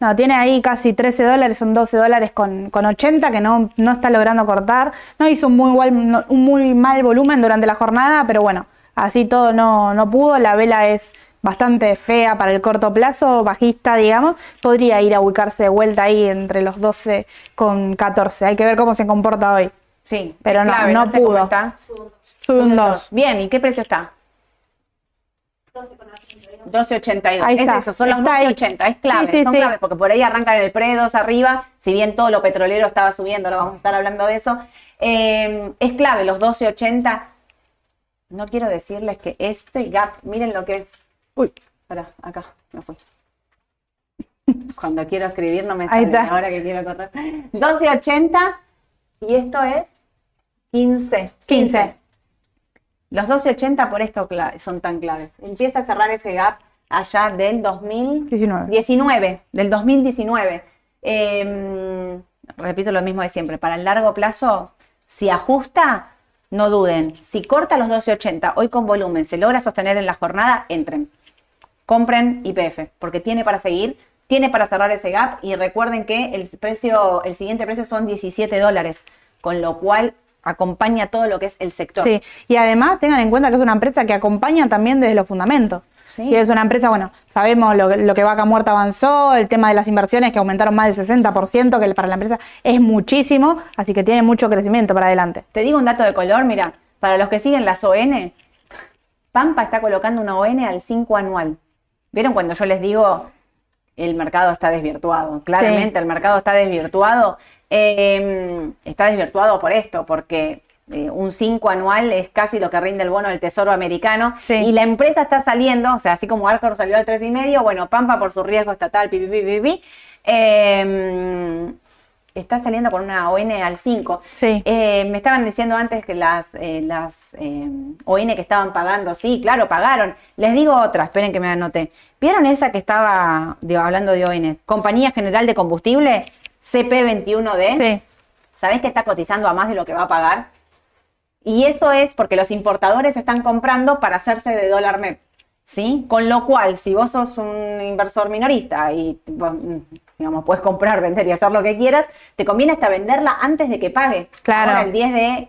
No, tiene ahí casi 13 dólares, son 12 dólares con, con 80 que no, no está logrando cortar. No hizo un muy, igual- no- un muy mal volumen durante la jornada, pero bueno, así todo no, no pudo. La vela es bastante fea para el corto plazo, bajista, digamos. Podría ir a ubicarse de vuelta ahí entre los 12 con 14. Hay que ver cómo se comporta hoy. Sí, Pero no- clave, no sé cómo pudo. Sube un 2. Bien, ¿y qué precio está? 12.82. Ahí Es está, eso, son los está ahí. 12.80. Es clave, Sí, sí, son sí. claves porque por ahí arrancan el pre 2 arriba, si bien todo lo petrolero estaba subiendo, ahora vamos a estar hablando de eso. Eh, es clave los 12.80. No quiero decirles que este gap, miren lo que es. Uy, espera, acá, me fui. Cuando quiero escribir no me sale, ahora que quiero correr. 12.80 y esto es 15. 15. Los 12.80 por esto son tan claves. Empieza a cerrar ese gap allá del 2019. 19. del 2019. Eh, repito lo mismo de siempre. Para el largo plazo, si ajusta, no duden. Si corta los 12.80 hoy con volumen, se logra sostener en la jornada, entren. Compren IPF, porque tiene para seguir, tiene para cerrar ese gap y recuerden que el precio, el siguiente precio son 17 dólares, con lo cual acompaña todo lo que es el sector. Sí, y además tengan en cuenta que es una empresa que acompaña también desde los fundamentos. Sí. Y es una empresa, bueno, sabemos lo, que- lo que Vaca Muerta avanzó, el tema de las inversiones que aumentaron más del 60%, que para la empresa es muchísimo, así que tiene mucho crecimiento para adelante. Te digo un dato de color, mira, para los que siguen las ON, Pampa está colocando una ON al 5 anual. ¿Vieron cuando yo les digo el mercado está desvirtuado? Claramente el mercado está desvirtuado. Eh, está desvirtuado por esto, porque eh, un 5 anual es casi lo que rinde el bono del Tesoro americano. Sí. Y la empresa está saliendo, o sea, así como Arcor salió al 3,5, bueno, Pampa por su riesgo estatal, pi, pi, pi, pi, pi, eh, está saliendo con una ON al 5. Sí. Eh, me estaban diciendo antes que las, eh, las eh, ON que estaban pagando, sí, claro, pagaron. Les digo otra, esperen que me anoté. ¿Vieron esa que estaba digo, hablando de ON? Compañía General de Combustible, CP21D. Sí, ¿Sabés que está cotizando a más de lo que va a pagar? Y eso es porque los importadores están comprando para hacerse de dólar MEP. ¿Sí? Con lo cual, si vos sos un inversor minorista y digamos, puedes comprar, vender y hacer lo que quieras, te conviene hasta venderla antes de que pague. Claro. Ahora, el 10 de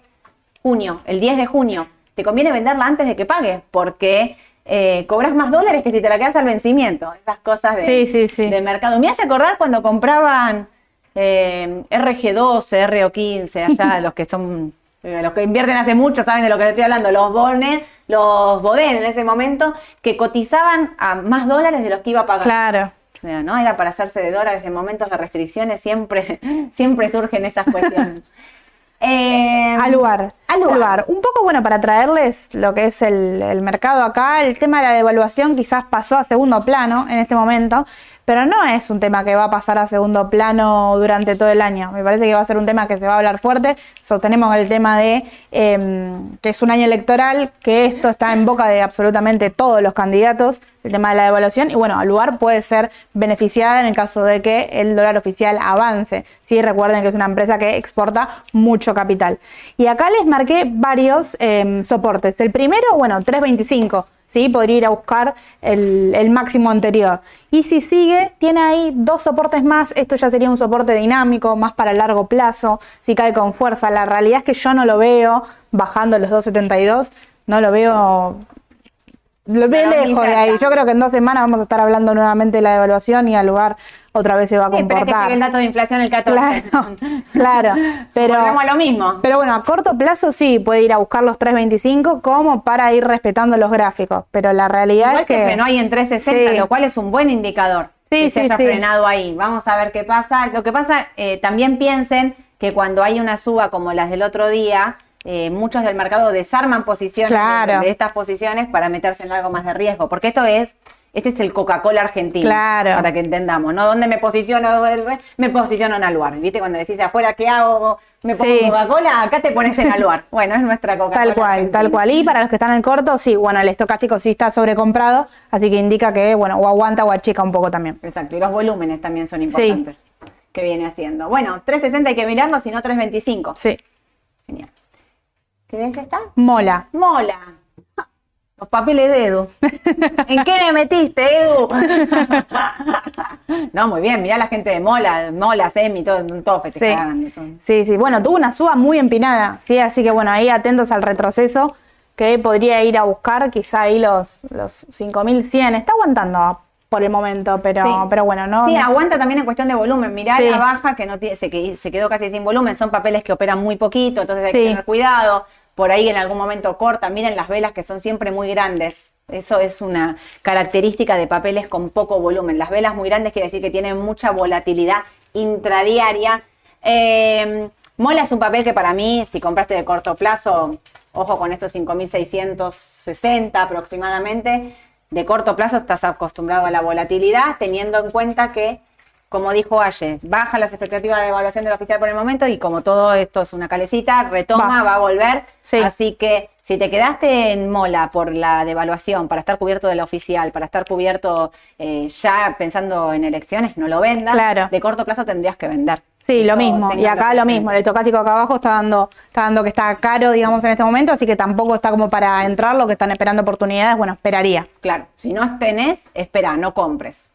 junio, el 10 de junio, te conviene venderla antes de que pague, porque eh, cobras más dólares que si te la quedas al vencimiento. Esas cosas de, Sí, sí, sí. de mercado. Me hace acordar cuando compraban eh, RG12, RO15, allá los que son, eh, los que invierten hace mucho saben de lo que les estoy hablando, los bones, los Boden en ese momento, que cotizaban a más dólares de los que iba a pagar. claro. O sea, ¿no? Era para hacerse de dólares en momentos de restricciones, siempre, siempre surgen esas cuestiones. Eh, Al lugar. Al lugar. Un poco, bueno, para traerles lo que es el, el mercado acá, el tema de la devaluación quizás pasó a segundo plano en este momento, pero no es un tema que va a pasar a segundo plano durante todo el año. Me parece que va a ser un tema que se va a hablar fuerte. Sostenemos el tema de em, que es un año electoral, que esto está en boca de absolutamente todos los candidatos, el tema de la devaluación, y bueno, al lugar puede ser beneficiada en el caso de que el dólar oficial avance. Sí, recuerden que es una empresa que exporta mucho capital. Y acá les marqué varios em, soportes. El primero, bueno, 325. ¿Sí? Podría ir a buscar el, el máximo anterior. Y si sigue, tiene ahí dos soportes más. Esto ya sería un soporte dinámico, más para largo plazo, si cae con fuerza. La realidad es que yo no lo veo bajando los 272. No lo veo lo veo lejos de ahí. Yo creo que en dos semanas vamos a estar hablando nuevamente de la devaluación y al lugar otra vez se va a Sí, espera que comportar. llegue el dato de inflación el 14. Claro, claro. Pero, Volvemos a lo mismo. pero bueno, a corto plazo sí puede ir a buscar los 325 como para ir respetando los gráficos. Pero la realidad Igual es que. se frenó ahí en 360, Sí. lo cual es un buen indicador Sí, que se sí, haya sí. frenado ahí. Vamos a ver qué pasa. Lo que pasa, eh, también piensen que cuando hay una suba como las del otro día, eh, muchos del mercado desarman posiciones de- Claro. de, estas posiciones para meterse en algo más de riesgo. Porque esto es, este es el Coca-Cola argentino. Claro. Para que entendamos, ¿no? ¿Dónde me posiciono? Me posiciono en Aluar. ¿Viste? Cuando decís afuera, ¿qué hago? ¿Me pongo Sí. Coca-Cola? Acá te pones en Aluar. Bueno, es nuestra Coca-Cola. Tal cual, argentina. tal cual. Y para los que están en corto, sí, bueno, el estocástico sí está sobrecomprado, así que indica que, bueno, o aguanta o achica un poco también. Exacto, y los volúmenes también son importantes que viene haciendo. Bueno, 360 hay que mirarlo, si no 325. Sí. ¿Qué de ese está? Mola. Mola. Los papeles de Edu. ¿En qué me metiste, Edu? no, muy bien, mirá la gente de Mola, Mola, Semi, todo, todo festejando. todo. Sí, sí. Bueno, tuvo una suba muy empinada, ¿sí? Así que bueno, ahí atentos al retroceso que podría ir a buscar quizá ahí los, los 5100. Está aguantando por el momento, pero, Sí. pero bueno, no. Sí, no- aguanta también en cuestión de volumen. Mirá Sí. la baja que no tiene, se, se quedó casi sin volumen. Son papeles que operan muy poquito, entonces hay que Sí. tener cuidado. Por ahí en algún momento corta. Miren las velas que son siempre muy grandes. Eso es una característica de papeles con poco volumen. Las velas muy grandes quiere decir que tienen mucha volatilidad intradiaria. Eh, Mola es un papel que para mí, si compraste de corto plazo, ojo con estos 5.660 aproximadamente, de corto plazo estás acostumbrado a la volatilidad, teniendo en cuenta que, como dijo Aye, baja las expectativas de evaluación del oficial por el momento y como todo esto es una calecita, retoma, Va. va a volver. Sí. Así que si te quedaste en mola por la devaluación, para estar cubierto de la oficial, para estar cubierto eh, ya pensando en elecciones, no lo vendas. Claro. De corto plazo tendrías que vender. Sí, lo mismo. Y acá lo mismo. El estocástico acá abajo está dando, está dando que está caro, digamos, en este momento, así que tampoco está como para entrar, lo que están esperando oportunidades, bueno, esperaría. Claro, si no tenés, espera, no compres.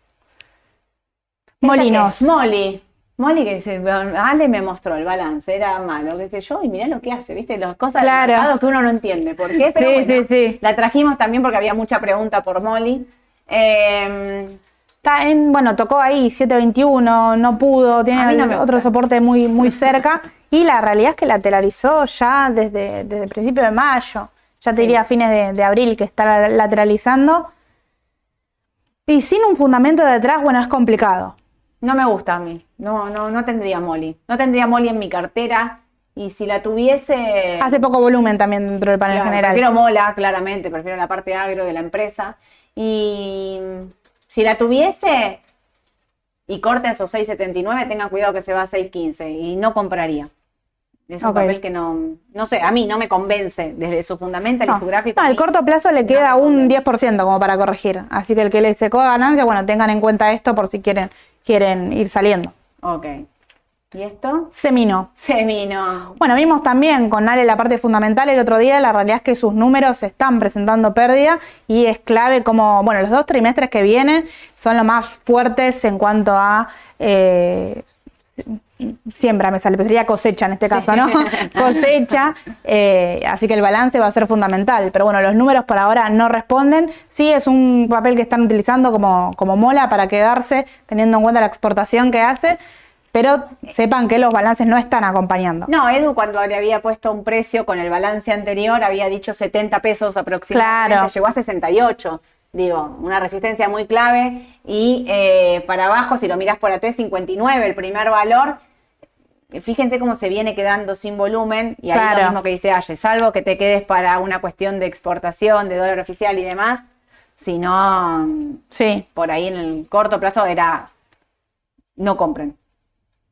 Molinos. Molly. Molly que dice, Ale me mostró el balance, era malo, qué sé yo, y mirá lo que hace, ¿viste? Las cosas Claro. que uno no entiende. ¿Por qué? Pero Sí, bueno, sí, sí. la trajimos también porque había mucha pregunta por Molly. Eh, Está en, bueno, tocó ahí 721, no pudo, tiene no otro soporte muy, muy cerca. Y la realidad es que lateralizó ya desde, desde el principio de mayo. Ya te diría a fines de, de abril que está lateralizando. Y sin un fundamento detrás, bueno, es complicado. No me gusta a mí. No, no, no tendría Molly. No tendría Molly en mi cartera. Y si la tuviese. Hace poco volumen también dentro del panel Claro, general. Prefiero mola, claramente, prefiero la parte agro de la empresa. Y si la tuviese y corta esos 6.79, tengan cuidado que se va a 6.15 y no compraría. Es un papel que no, no sé, a mí no me convence desde su fundamental y su gráfico. no, al corto plazo le queda un convence. 10% como para corregir. Así que el que le secó ganancia, bueno, tengan en cuenta esto por si quieren, quieren ir saliendo. Ok. ¿Y esto? Semino. Semino. Bueno, vimos también con Ale la parte fundamental el otro día, la realidad es que sus números están presentando pérdida y es clave como, bueno, los dos trimestres que vienen son los más fuertes en cuanto a eh, siembra, me sale, pero sería cosecha en este caso, ¿no? cosecha, eh, así que el balance va a ser fundamental, pero bueno, los números por ahora no responden, sí es un papel que están utilizando como, como mola para quedarse, teniendo en cuenta la exportación que hace, pero sepan que los balances no están acompañando. No, Edu cuando le había puesto un precio con el balance anterior había dicho 70 pesos aproximadamente, Claro. llegó a 68. Digo, una resistencia muy clave y eh, para abajo, si lo miras por AT, 59, el primer valor. Fíjense cómo se viene quedando sin volumen y ahí Claro. lo mismo que dice Aye, salvo que te quedes para una cuestión de exportación, de dólar oficial y demás, si no, Sí, por ahí en el corto plazo era no compren.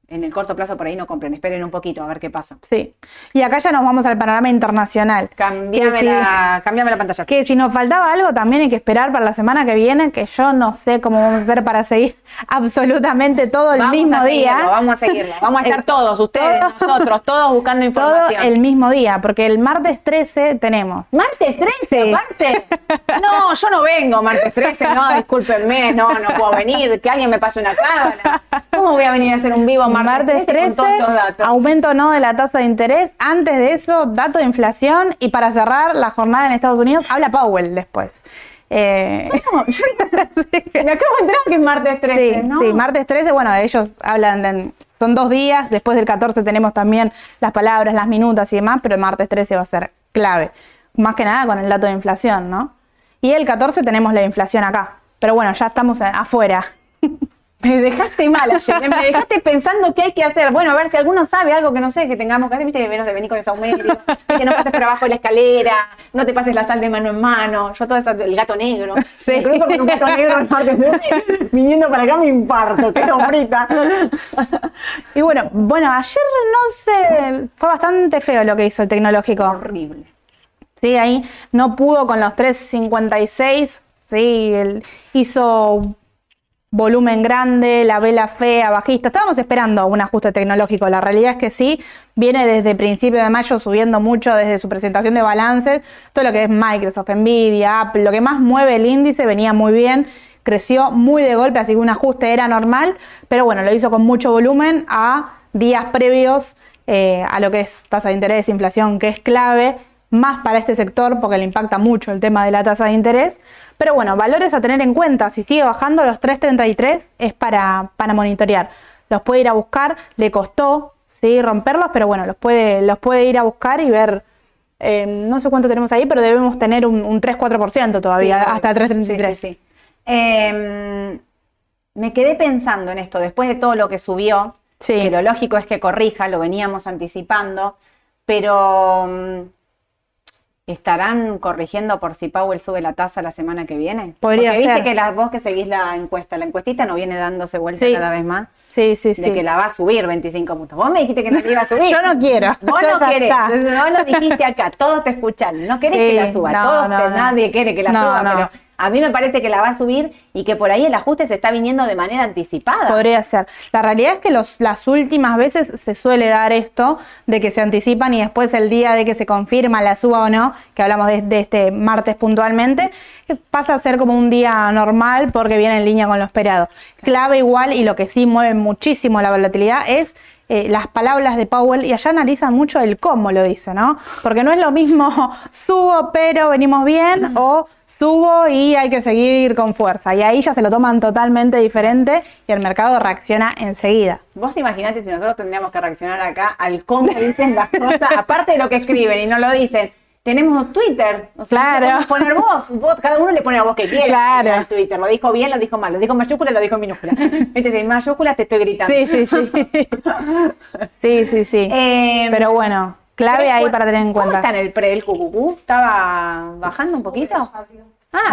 En el corto plazo por ahí no compren, esperen un poquito a ver qué pasa. sí. Y acá ya nos vamos al panorama internacional. Cambiame, si- la, cambiame la pantalla. Que si nos faltaba algo también hay que esperar para la semana que viene, que yo no sé cómo vamos a hacer para seguir absolutamente todo el vamos mismo a seguirlo, día. Vamos a seguirlo. Vamos a estar todos, ustedes, todo- nosotros, todos buscando Todo información. el mismo día, porque el martes 13 tenemos. Martes 13, Sí. aparte. No, yo no vengo martes 13, no, discúlpenme, no, no puedo venir, que alguien me pase una cámara. ¿Cómo voy a venir a hacer un vivo martes, Martes 13 con todos 13, estos datos? aumento no de la tasa de interés. Antes de eso, dato de inflación. Y para cerrar la jornada en Estados Unidos, habla Powell después. Eh, No, yo me acabo de enterar que es martes 13, Sí, ¿no? sí, martes 13, bueno, ellos hablan, de- son dos días, después del 14 tenemos también las palabras, las minutas y demás, pero el martes 13 va a ser clave, más que nada con el dato de inflación, ¿no? Y el 14 tenemos la inflación acá, pero bueno, ya estamos afuera. Me dejaste mal ayer, me dejaste pensando qué hay que hacer. Bueno, a ver si alguno sabe algo que no sé, que tengamos que hacer. Viste, menos de venir con ese aumento, que no pases por abajo de la escalera, no te pases la sal de mano en mano. Yo todo esto, el gato negro. Sí. Me cruzo con un gato negro el martes 13, viniendo para acá me infarto, quedo frita. Y bueno, bueno, ayer no sé, fue bastante feo lo que hizo el tecnológico. Horrible. Sí, ahí no pudo con los 3.56. Sí, él hizo volumen grande, la vela fea, bajista. Estábamos esperando un ajuste tecnológico. La realidad es que sí, viene desde principio de mayo subiendo mucho desde su presentación de balances. Todo lo que es Microsoft, Nvidia, Apple, lo que más mueve el índice venía muy bien. Creció muy de golpe, así que un ajuste era normal, pero bueno, lo hizo con mucho volumen a días previos eh, a lo que es tasa de interés, inflación, que es clave, más para este sector porque le impacta mucho el tema de la tasa de interés. Pero bueno, valores a tener en cuenta. Si sigue bajando los 3.33 es para, para monitorear. Los puede ir a buscar, le costó ¿sí? romperlos, pero bueno, los puede, los puede ir a buscar y ver. eh, no sé cuánto tenemos ahí, pero debemos tener un, un 3-4% todavía, Sí, hasta obvio. 3.33. Sí, sí. Eh, me quedé pensando en esto, después de todo lo que subió, Sí. que lo lógico es que corrija, lo veníamos anticipando, pero mm, ¿estarán corrigiendo por si Powell sube la tasa la semana que viene? Podría Porque viste ser. que la, vos que seguís la encuesta, la encuestita no viene dándose vuelta Sí. cada vez más. Sí, sí, sí. De que la va a subir 25 puntos. Vos me dijiste que no la iba a subir. Yo no quiero. Vos no ya querés. está. Vos lo dijiste acá. Todos te escuchan. No querés Sí, que la suba. no, Todos no, te- no. nadie quiere que la suba. Pero a mí me parece que la va a subir y que por ahí el ajuste se está viniendo de manera anticipada. Podría ser. La realidad es que los, las últimas veces se suele dar esto de que se anticipan y después el día de que se confirma la suba o no, que hablamos de, de este martes puntualmente, eh, pasa a ser como un día normal porque viene en línea con lo esperado. Clave igual y lo que sí mueve muchísimo la volatilidad es eh, las palabras de Powell y allá analizan mucho el cómo lo dice, ¿no? Porque no es lo mismo subo pero venimos bien o subo y hay que seguir con fuerza. Y ahí ya se lo toman totalmente diferente y el mercado reacciona enseguida. Vos imaginate si nosotros tendríamos que reaccionar acá al cómo dicen las cosas, aparte de lo que escriben y no lo dicen. Tenemos Twitter, o sea, Claro. podemos poner voz, vos, cada uno le pone a vos que quiere Claro. al Twitter. Lo dijo bien, lo dijo mal, lo dijo en mayúscula, lo dijo en minúscula. Viste, si en mayúscula te estoy gritando. Sí, sí, sí. Sí, sí, sí. Eh, Pero bueno, clave ahí para tener en ¿Cómo está cuenta. en el pre el cucucú? ¿Estaba bajando un poquito? Ah, bien.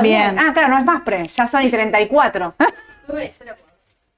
Bien. Ah, claro, no es más pre, ya son y 34. Sube 0,2.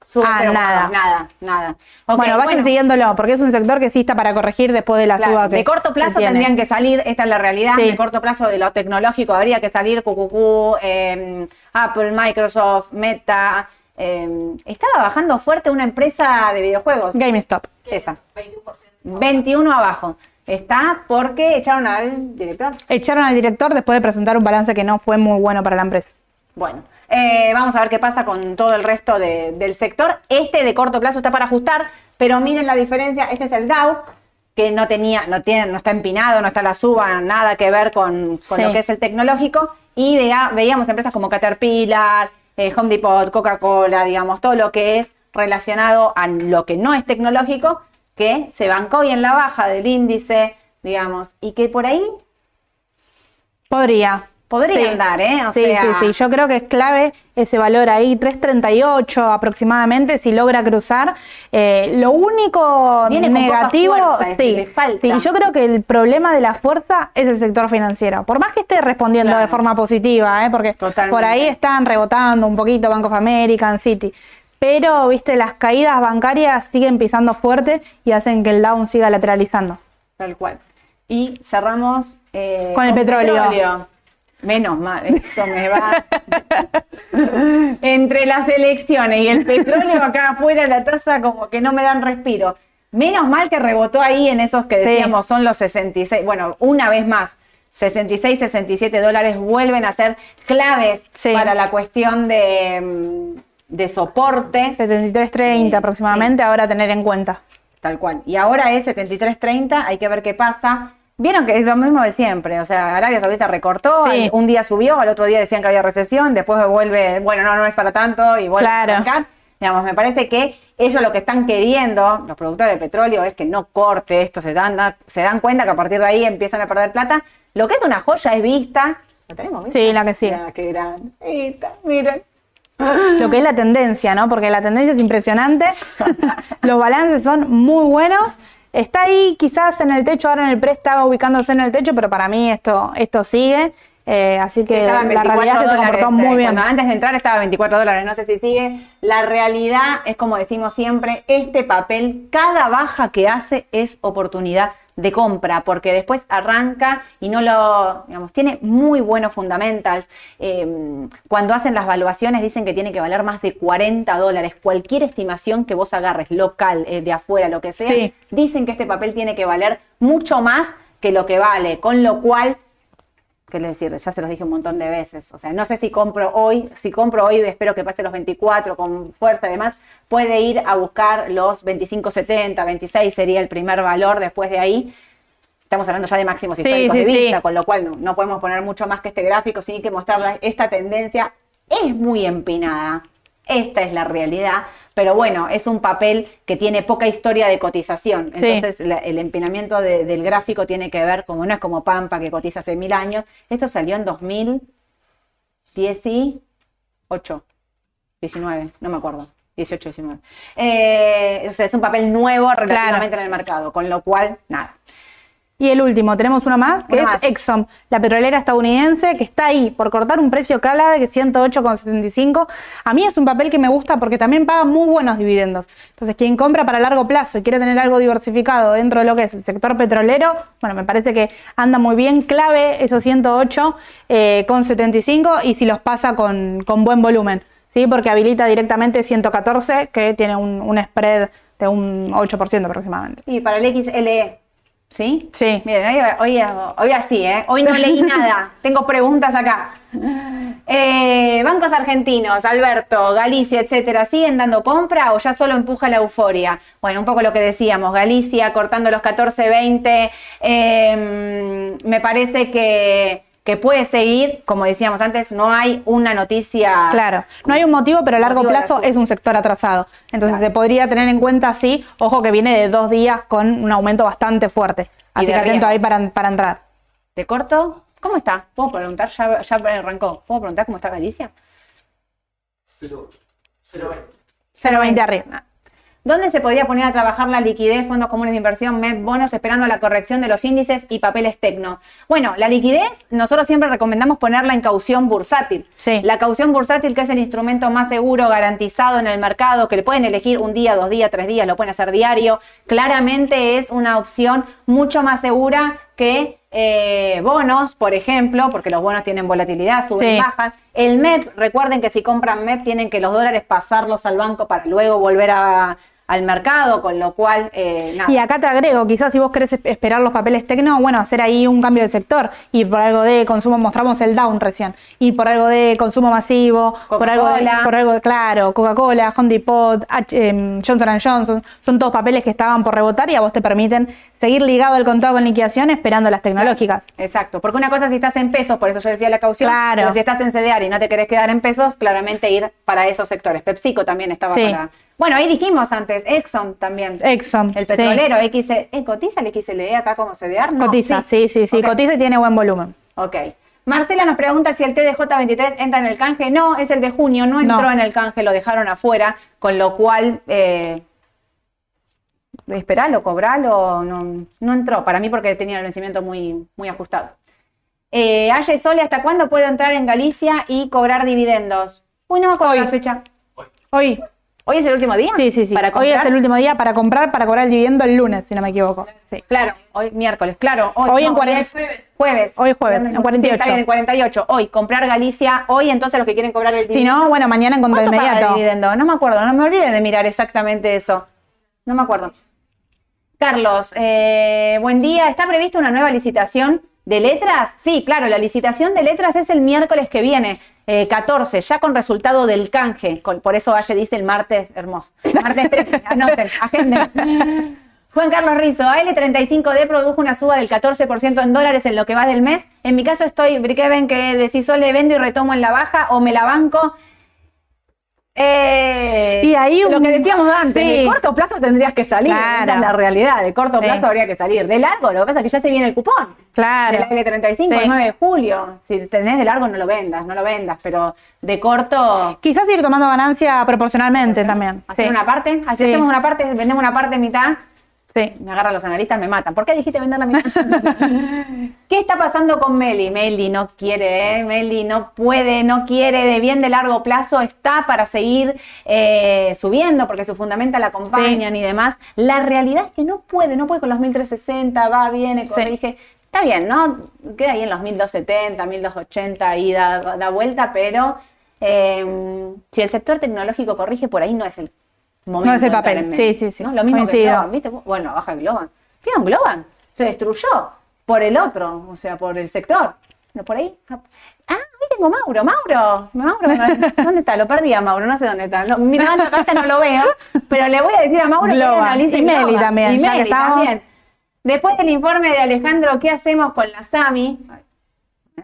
Sube Ah, cero, nada. nada, nada. Bueno, vayan siguiéndolo, porque es un sector que sí está para corregir después de la Claro, suba que de corto plazo tendrían que salir, esta es la realidad, Sí. de corto plazo de lo tecnológico habría que salir QQQ, eh, Apple, Microsoft, Meta. eh, estaba bajando fuerte una empresa de videojuegos. GameStop. Esa. 21%. 21 abajo. Está porque echaron al director. Echaron al director después de presentar un balance que no fue muy bueno para la empresa. Bueno, eh, vamos a ver qué pasa con todo el resto de- del sector. Este de corto plazo está para ajustar, pero miren la diferencia. Este es el Dow, que no tenía, no tiene, no está empinado, no está la suba, nada que ver con, con Sí. lo que es el tecnológico. Y vea- veíamos empresas como Caterpillar, eh, Home Depot, Coca-Cola, digamos, todo lo que es relacionado a lo que no es tecnológico, que se bancó y en la baja del índice, digamos, y que por ahí Podría. Podría andar, ¿eh? O sí, sea- sí, sí. Yo creo que es clave ese valor ahí, 3.38 aproximadamente, si logra cruzar. Eh, lo único Viene con negativo, fuerza, sí, le falta. sí, yo creo que el problema de la fuerza es el sector financiero. Por más que esté respondiendo Claro. de forma positiva, ¿eh? porque Totalmente. por ahí están rebotando un poquito Bank of America, City. Pero, viste, las caídas bancarias siguen pisando fuerte y hacen que el down siga lateralizando. Tal cual. Y cerramos eh, Con el petróleo. Menos mal, esto me va. Entre las elecciones y el petróleo acá afuera, la tasa como que no me dan respiro. Menos mal que rebotó ahí en esos que Sí. decíamos son los 66. Bueno, una vez más, 66, 67 dólares vuelven a ser claves Sí. para la cuestión de, mm, de soporte. 73.30 Sí, aproximadamente, ahora a tener en cuenta. Tal cual. Y ahora es 73.30, hay que ver qué pasa. Vieron que es lo mismo de siempre, o sea, Arabia Saudita recortó, Sí. un día subió, al otro día decían que había recesión, después vuelve, bueno, no, no es para tanto y vuelve Claro. a arrancar. Digamos, me parece que ellos lo que están queriendo, los productores de petróleo, es que no corte esto, se dan, se dan cuenta que a partir de ahí empiezan a perder plata. Lo que es una joya es vista. ¿La tenemos vista? Sí, la que qué. Vista, miren. Lo que es la tendencia, ¿no? Porque la tendencia es impresionante. Los balances son muy buenos. Está ahí quizás en el techo, ahora en el pre estaba ubicándose en el techo, pero para mí esto, esto sigue. Eh, así que la 24 realidad que se comportó eh, muy bien. Cuando antes de entrar estaba a 24 dólares, no sé si sigue. La realidad es como decimos siempre, este papel, cada baja que hace es oportunidad de compra, porque después arranca y no lo, digamos, tiene muy buenos fundamentals. Eh, cuando hacen las valuaciones dicen que tiene que valer más de 40 dólares. Cualquier estimación que vos agarres, local, eh, de afuera, lo que sea, Sí. dicen que este papel tiene que valer mucho más que lo que vale, con lo cual ¿qué les decir? Ya se los dije un montón de veces. O sea, no sé si compro hoy, si compro hoy, espero que pase los 24 con fuerza y demás, puede ir a buscar los 25.70, 26 sería el primer valor después de ahí. Estamos hablando ya de máximos Sí, históricos sí, de sí. vista, con lo cual no, no podemos poner mucho más que este gráfico, sí que mostrar esta tendencia. Es muy empinada, esta es la realidad, pero bueno, es un papel que tiene poca historia de cotización. Entonces, la- el empinamiento de- del gráfico tiene que ver, como no es como Pampa que cotiza hace mil años, esto salió en 2018, 19, no me acuerdo. 18, 19. Eh, o sea, es un papel nuevo relativamente en el mercado, con lo cual, nada. Y el último, tenemos uno más, que Uno es más. Exxon, la petrolera estadounidense, que está ahí por cortar un precio clave que es 108,75. A mí es un papel que me gusta porque también paga muy buenos dividendos. Entonces, quien compra para largo plazo y quiere tener algo diversificado dentro de lo que es el sector petrolero, bueno, me parece que anda muy bien, clave esos 108 eh, con 75 y si los pasa con, con buen volumen, ¿sí? Porque habilita directamente 114, que tiene un, un spread de un 8% aproximadamente. Y para el XLE, ¿sí? Sí. Miren, hoy, hoy, hoy así, ¿eh? Hoy no leí nada. Tengo preguntas acá. Eh, bancos argentinos, Alberto, Galicia, etcétera, ¿siguen dando compra o ya solo empuja la euforia? Bueno, un poco lo que decíamos, Galicia cortando los 14, 20. eh, me parece que, que puede seguir, como decíamos antes, no hay una noticia. Claro, no hay un motivo, pero a largo plazo es un sector atrasado. Entonces Claro. se podría tener en cuenta, sí, ojo que viene de dos días con un aumento bastante fuerte. Así que atento ahí para, para entrar. ¿Te corto? ¿Cómo está? ¿Puedo preguntar? Ya, ya arrancó. ¿Puedo preguntar cómo está Galicia? 0,20 arriba. ¿Dónde se podría poner a trabajar la liquidez, fondos comunes de inversión, MEP, bonos, esperando la corrección de los índices y papeles tecno? Bueno, la liquidez, nosotros siempre recomendamos ponerla en caución bursátil. Sí. La caución bursátil, que es el instrumento más seguro, garantizado en el mercado, que le pueden elegir un día, dos días, tres días, lo pueden hacer diario, claramente es una opción mucho más segura que eh, bonos, por ejemplo, porque los bonos tienen volatilidad, suben y bajan. El MEP, recuerden que si compran MEP tienen que los dólares pasarlos al banco para luego volver a- al mercado, con lo cual, eh, nada. Y acá te agrego, quizás si vos querés es- esperar los papeles tecno, bueno, hacer ahí un cambio de sector. Y por algo de consumo, mostramos el down recién. Y por algo de consumo masivo, por algo de, por algo de, claro, Coca-Cola, Home Depot, H- em, Johnson Johnson, son todos papeles que estaban por rebotar y a vos te permiten seguir ligado al contado con liquidación esperando las tecnológicas. Exacto, porque una cosa si estás en pesos, por eso yo decía la caución, Claro. pero si estás en CDR y no te querés quedar en pesos, claramente ir para esos sectores. PepsiCo también estaba Sí. para... Bueno, ahí dijimos antes, Exxon también. Exxon. El sí. petrolero, X, ¿eh, ¿cotiza el XLE acá como CDR? No, Cotiza, sí, sí, sí, Ok. cotiza y tiene buen volumen. Ok. Marcela nos pregunta si el TDJ23 entra en el canje. No, es el de junio, no entró No. en el canje, lo dejaron afuera, con lo cual, eh, esperalo, cobralo, no, no entró, para mí porque tenía el vencimiento muy, muy ajustado. Eh, Sole, ¿hasta cuándo puedo entrar en Galicia y cobrar dividendos? Uy, no me acuerdo Hoy. la fecha. Hoy, ¿Hoy es el último día? sí, sí, sí. Para Hoy es el último día para comprar, para cobrar el dividendo el lunes, si no me equivoco. Sí. Claro, hoy miércoles, claro. Hoy, Hoy en no, 40 es jueves. Hoy es jueves, en 48. Sí, está bien, en 48. Hoy, comprar Galicia. Hoy, entonces, los que quieren cobrar el Si dividendo. no, bueno, mañana en contra ¿Cuánto paga de inmediato. dividendo? No me acuerdo, no me olviden de mirar exactamente eso. No me acuerdo. Carlos, eh, buen día. ¿Está prevista una nueva licitación de letras? Sí, claro, la licitación de letras es el miércoles que viene, eh, 14, ya con resultado del canje. Por eso Valle dice el martes, hermoso. Martes 13, anoten, agenden. Juan Carlos Rizo, AL35D produjo una suba del 14% en dólares en lo que va del mes. En mi caso estoy, Brickeben, que decís o le vendo y retomo en la baja o me la banco. Eh, Y ahí lo que decíamos antes, sí. de corto plazo tendrías que salir. Claro. Esa es la realidad. De corto Sí. plazo habría que salir. De largo, lo que pasa es que ya se viene el cupón. Claro. El L35, Sí. el 9 de julio. Si tenés de largo, no lo vendas, no lo vendas. Pero de corto, Quizás ir tomando ganancia proporcionalmente también. hacer una parte. Así Sí. hacemos una parte, vendemos una parte mitad. Sí. Me agarran los analistas, me matan. ¿Por qué dijiste vender la misma? ¿Qué está pasando con Meli? Meli no quiere, ¿eh? Meli no puede, no quiere, de bien de largo plazo está para seguir eh, subiendo porque su fundamenta la acompañan y demás. La realidad es que no puede, no puede con los 1360, va, viene, corrige. Está bien, ¿no? Queda ahí en los 1270, 1280, ahí da, da vuelta, pero eh, si el sector tecnológico corrige, por ahí no es el momento. No es el papel, sí, sí, sí. ¿no? Lo mismo que Coincido. Globan, ¿viste? Bueno, baja Globan. ¿Vieron Globan? Se destruyó por el otro, o sea, por el sector. No, por ahí. Ah, ahí tengo Mauro, Mauro, Mauro, ¿dónde está? Lo perdí a Mauro, no sé dónde está. No, mirando acá no lo veo, pero le voy a decir a Mauro que analice Y Meli Globan. también, Y ya que Meli estamos. también. Después del informe de Alejandro, ¿qué hacemos con la Sami?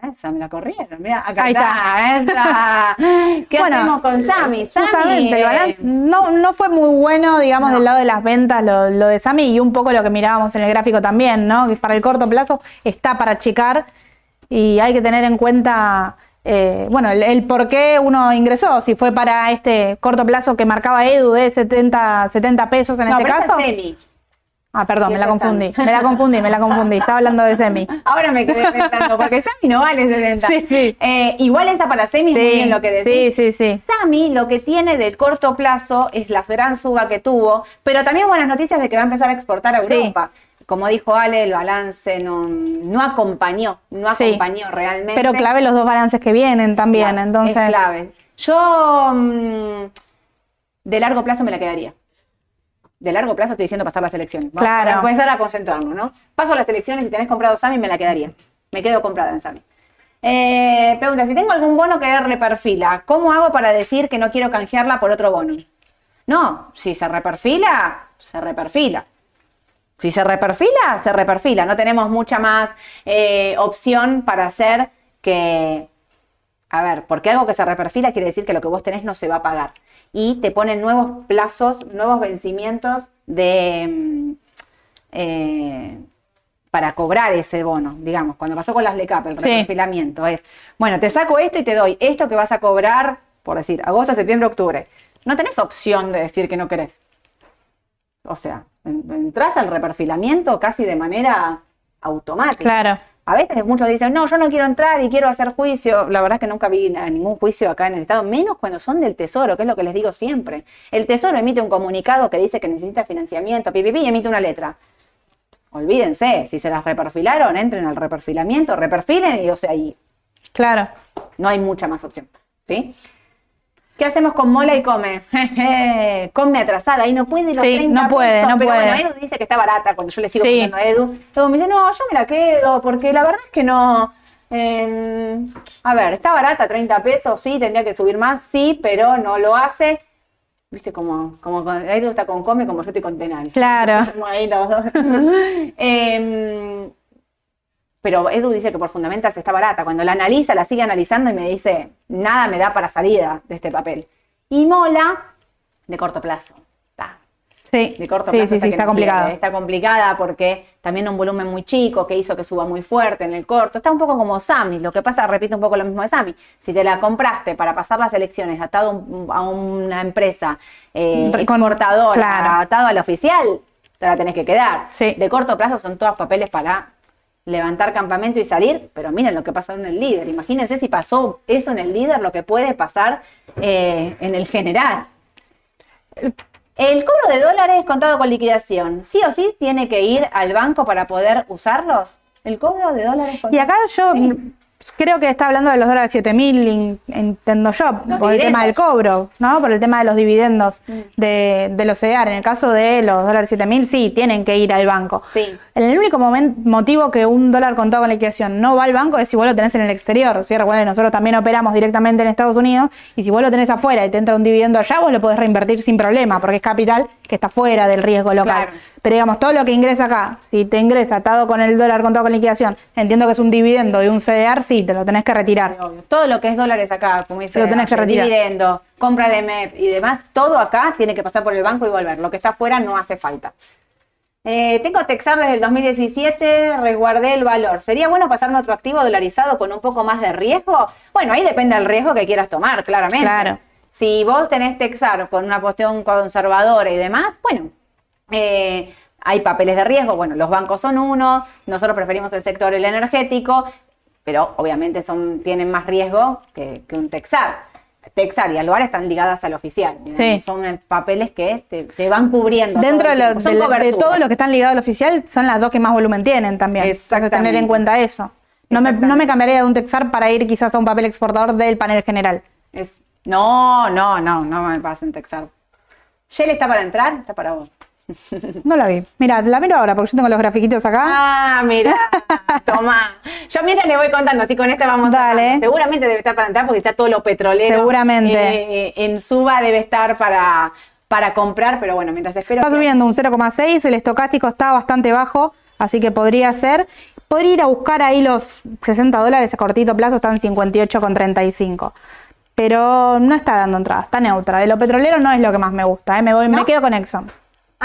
Esa me la corrieron, mira, acá Ahí está, está. ¿Qué Bueno, hacemos con Sami? Sami, Justamente, el balance eh, no, no fue muy bueno, digamos, del lado de las ventas, lo, lo de Sami y un poco lo que mirábamos en el gráfico también, ¿no? Que para el corto plazo está para achicar y hay que tener en cuenta, eh, bueno, el, el por qué uno ingresó, si fue para este corto plazo que marcaba Edu de 70, 70 pesos en no, este pero caso. es Semi. Ah, perdón, me la confundí, me la confundí, me la confundí, estaba hablando de Semi. Ahora me quedé pensando, porque Sami no vale 70. Sí, sí. Eh, igual esta para Semi es muy bien lo que decís. sí, sí, sí. Sami lo que tiene del corto plazo es la gran suba que tuvo, pero también buenas noticias de que va a empezar a exportar a Sí. Europa. Como dijo Ale, el balance no, no acompañó, no Sí. acompañó realmente. Pero clave los dos balances que vienen también, Claro, entonces. Es clave. Yo mm, de largo plazo me la quedaría. De largo plazo estoy diciendo pasar las elecciones. Vamos Claro. a empezar a concentrarnos, ¿no? Paso las elecciones y tenés comprado Sami, me la quedaría. Me quedo comprada en Sami. Eh, pregunta, si tengo algún bono que reperfila, ¿cómo hago para decir que no quiero canjearla por otro bono? No, si se reperfila, se reperfila. Si se reperfila, se reperfila. No tenemos mucha más eh, opción para hacer que a ver, porque algo que se reperfila quiere decir que lo que vos tenés no se va a pagar. Y te ponen nuevos plazos, nuevos vencimientos de mm, eh, para cobrar ese bono, digamos, cuando pasó con las LECAP, el Sí. reperfilamiento es, bueno, te saco esto y te doy esto que vas a cobrar, por decir, agosto, septiembre, octubre. No tenés opción de decir que no querés. O sea, en- entras al reperfilamiento casi de manera automática. Claro. A veces muchos dicen, no, yo no quiero entrar y quiero hacer juicio. La verdad es que nunca vi ningún juicio acá en el Estado, menos cuando son del Tesoro, que es lo que les digo siempre. El Tesoro emite un comunicado que dice que necesita financiamiento, pipipi, y emite una letra. Olvídense, si se las reperfilaron, entren al reperfilamiento, reperfilen y, o sea, y Claro. no hay mucha más opción. ¿Sí? ¿Qué hacemos con Mola y Come? come atrasada y no puede los Sí, 30 no puede, pesos, no pero puede. bueno, Edu dice que está barata cuando yo le sigo Sí. pidiendo a Edu. Edu me dice, no, yo me la quedo porque la verdad es que no... eh, a ver, está barata, 30 pesos, sí, tendría que subir más, sí, pero no lo hace. Viste, como, como Edu está con Come como yo estoy con Tenal. Claro. Como ahí los dos. Em, pero Edu dice que por Fundamentals está barata. Cuando la analiza, la sigue analizando y me dice, nada me da para salida de este papel. Y Mola, de corto plazo. Está. Sí, De corto sí, plazo sí, sí, está complicado. Está complicada porque también un volumen muy chico que hizo que suba muy fuerte en el corto. Está un poco como Sami. Lo que pasa, repito un poco lo mismo de Sami. Si te la compraste para pasar las elecciones atado a un- a una empresa eh, Con- exportadora, claro. atado a la oficial, te la tenés que quedar. Sí. De corto plazo son todos papeles para levantar campamento y salir, pero miren lo que pasó en el líder. Imagínense si pasó eso en el líder, lo que puede pasar eh, en el general. El cobro de dólares contado con liquidación, ¿sí o sí tiene que ir al banco para poder usarlos? El cobro de dólares Y acá yo Sí. Creo que está hablando de los dólares 7000 en, en Tendo Shop, Los por el tema del cobro, ¿no? Por el tema de los dividendos Mm. de, de los CEDAR. En el caso de los dólares 7000, sí, tienen que ir al banco. Sí. El único motivo que un dólar contado con liquidación no va al banco es si vos lo tenés en el exterior. ¿sí? Recuerden, nosotros también operamos directamente en Estados Unidos y si vos lo tenés afuera y te entra un dividendo allá, vos lo podés reinvertir sin problema porque es capital que está fuera del riesgo local. Claro. Pero digamos, todo lo que ingresa acá, si te ingresa atado con el dólar contado con liquidación, entiendo que es un dividendo de un CDR, sí, te lo tenés que retirar. Obvio. Todo lo que es dólares acá, como dice, Lo tenés que retirar. dividendo, compra de MEP y demás, todo acá tiene que pasar por el banco y volver. Lo que está afuera no hace falta. Eh, tengo Texar desde el 2017, resguardé el valor. ¿Sería bueno pasarme otro activo dolarizado con un poco más de riesgo? Bueno, ahí depende del riesgo que quieras tomar, claramente. Claro. Si vos tenés Texar con una cuestión conservadora y demás, bueno, eh, Hay papeles de riesgo, bueno, los bancos son uno, nosotros preferimos el sector el energético, pero obviamente son, tienen más riesgo que, que un Texar. Texar y Alvar están ligadas al oficial. Sí. Son eh, papeles que te, te van cubriendo. Dentro todo de, lo-. Son de, de todo lo que están ligados al oficial, son las dos que más volumen tienen también. Exactamente. Hay que tener en cuenta eso. No me, no me cambiaría de un Texar para ir quizás a un papel exportador del panel general. Es, no, no, no, no me pasen Texar. ¿Shell está para entrar? Está para vos. No la vi. Mira, la miro ahora porque yo tengo los grafiquitos acá. Ah, mira, toma. Yo mientras le voy contando, así con esta vamos Dale. a. Seguramente debe estar para entrar porque está todo lo petrolero. Seguramente. Eh, en suba debe estar para, para comprar, pero bueno, mientras espero. Está que- subiendo un 0,6, el estocástico está bastante bajo, así que podría ser. Podría ir a buscar ahí los 60 dólares a cortito plazo, están 58,35. Pero no está dando entrada, está neutra. De lo petrolero no es lo que más me gusta, ¿eh? me, voy, me quedo con Exxon.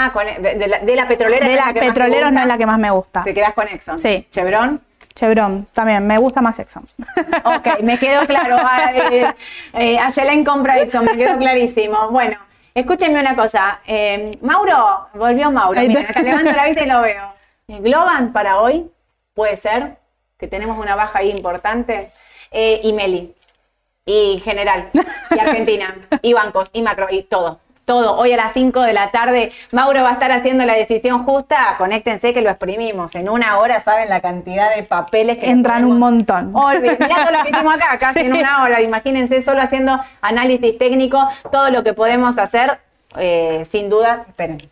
Ah, con, de, de la, de la petrolera. De no te petroleros no es la que más me gusta. Te quedas con Exxon. Sí. Chevron. Chevron, también, me gusta más Exxon. Ok, me quedó claro. Ah, eh, eh, Ayelen compra Exxon, me quedó clarísimo. Bueno, escúchenme una cosa. Eh, Mauro, volvió Mauro. Está. acá levanto la vista y lo veo. Globan para hoy puede ser que tenemos una baja ahí importante. Eh, y Meli. Y General. Y Argentina. y bancos. Y macro. Y todo. Todo. Hoy a las 5 de la tarde, Mauro va a estar haciendo la decisión justa. Conéctense que lo exprimimos. En una hora saben la cantidad de papeles que Entran un montón. Olvi- mirá todo lo que hicimos acá, casi en una hora. Imagínense solo haciendo análisis técnico, todo lo que podemos hacer, eh, sin duda. Esperen.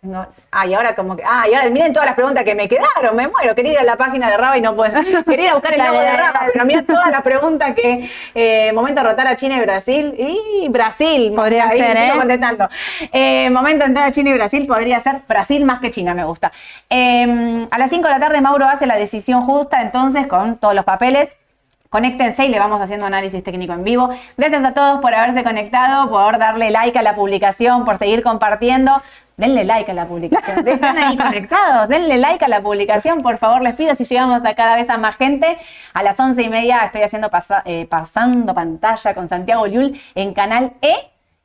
Tengo, ah, y ahora como que. Ah, y ahora miren todas las preguntas que me quedaron, me muero. Quería ir a la página de Raba y no puedo. Quería ir a buscar el logo de Raba, pero mira todas las preguntas que. Eh, momento de rotar a China y Brasil. Y Brasil. Podría ser, ¿eh? contestando. Eh, momento de entrar a China y Brasil podría ser Brasil más que China, me gusta. Eh, a las 5 de la tarde Mauro hace la decisión justa entonces con todos los papeles. Conéctense y le vamos haciendo análisis técnico en vivo. Gracias a todos por haberse conectado, por darle like a la publicación, por seguir compartiendo. Denle like a la publicación. Están ahí conectados. Denle like a la publicación, por favor, les pido si llegamos a cada vez a más gente. A las once y media estoy haciendo pasa- eh, pasando pantalla con Santiago Liul en Canal E.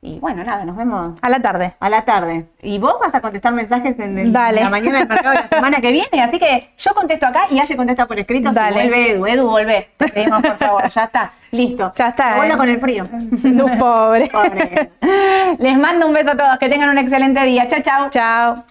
Y bueno, nada, nos vemos A la tarde. a la tarde. Y vos vas a contestar mensajes en el- Dale. la mañana del mercado de la semana que viene. Así que yo contesto acá y Aye contesta por escrito. Si Dale. vuelve Edu, Edu, vuelve. Te pedimos, por favor. Ya está. Listo. Ya está, eh. con el frío. Pobre. Pobre. Les mando un beso a todos. Que tengan un excelente día. Chao, chao. Chao.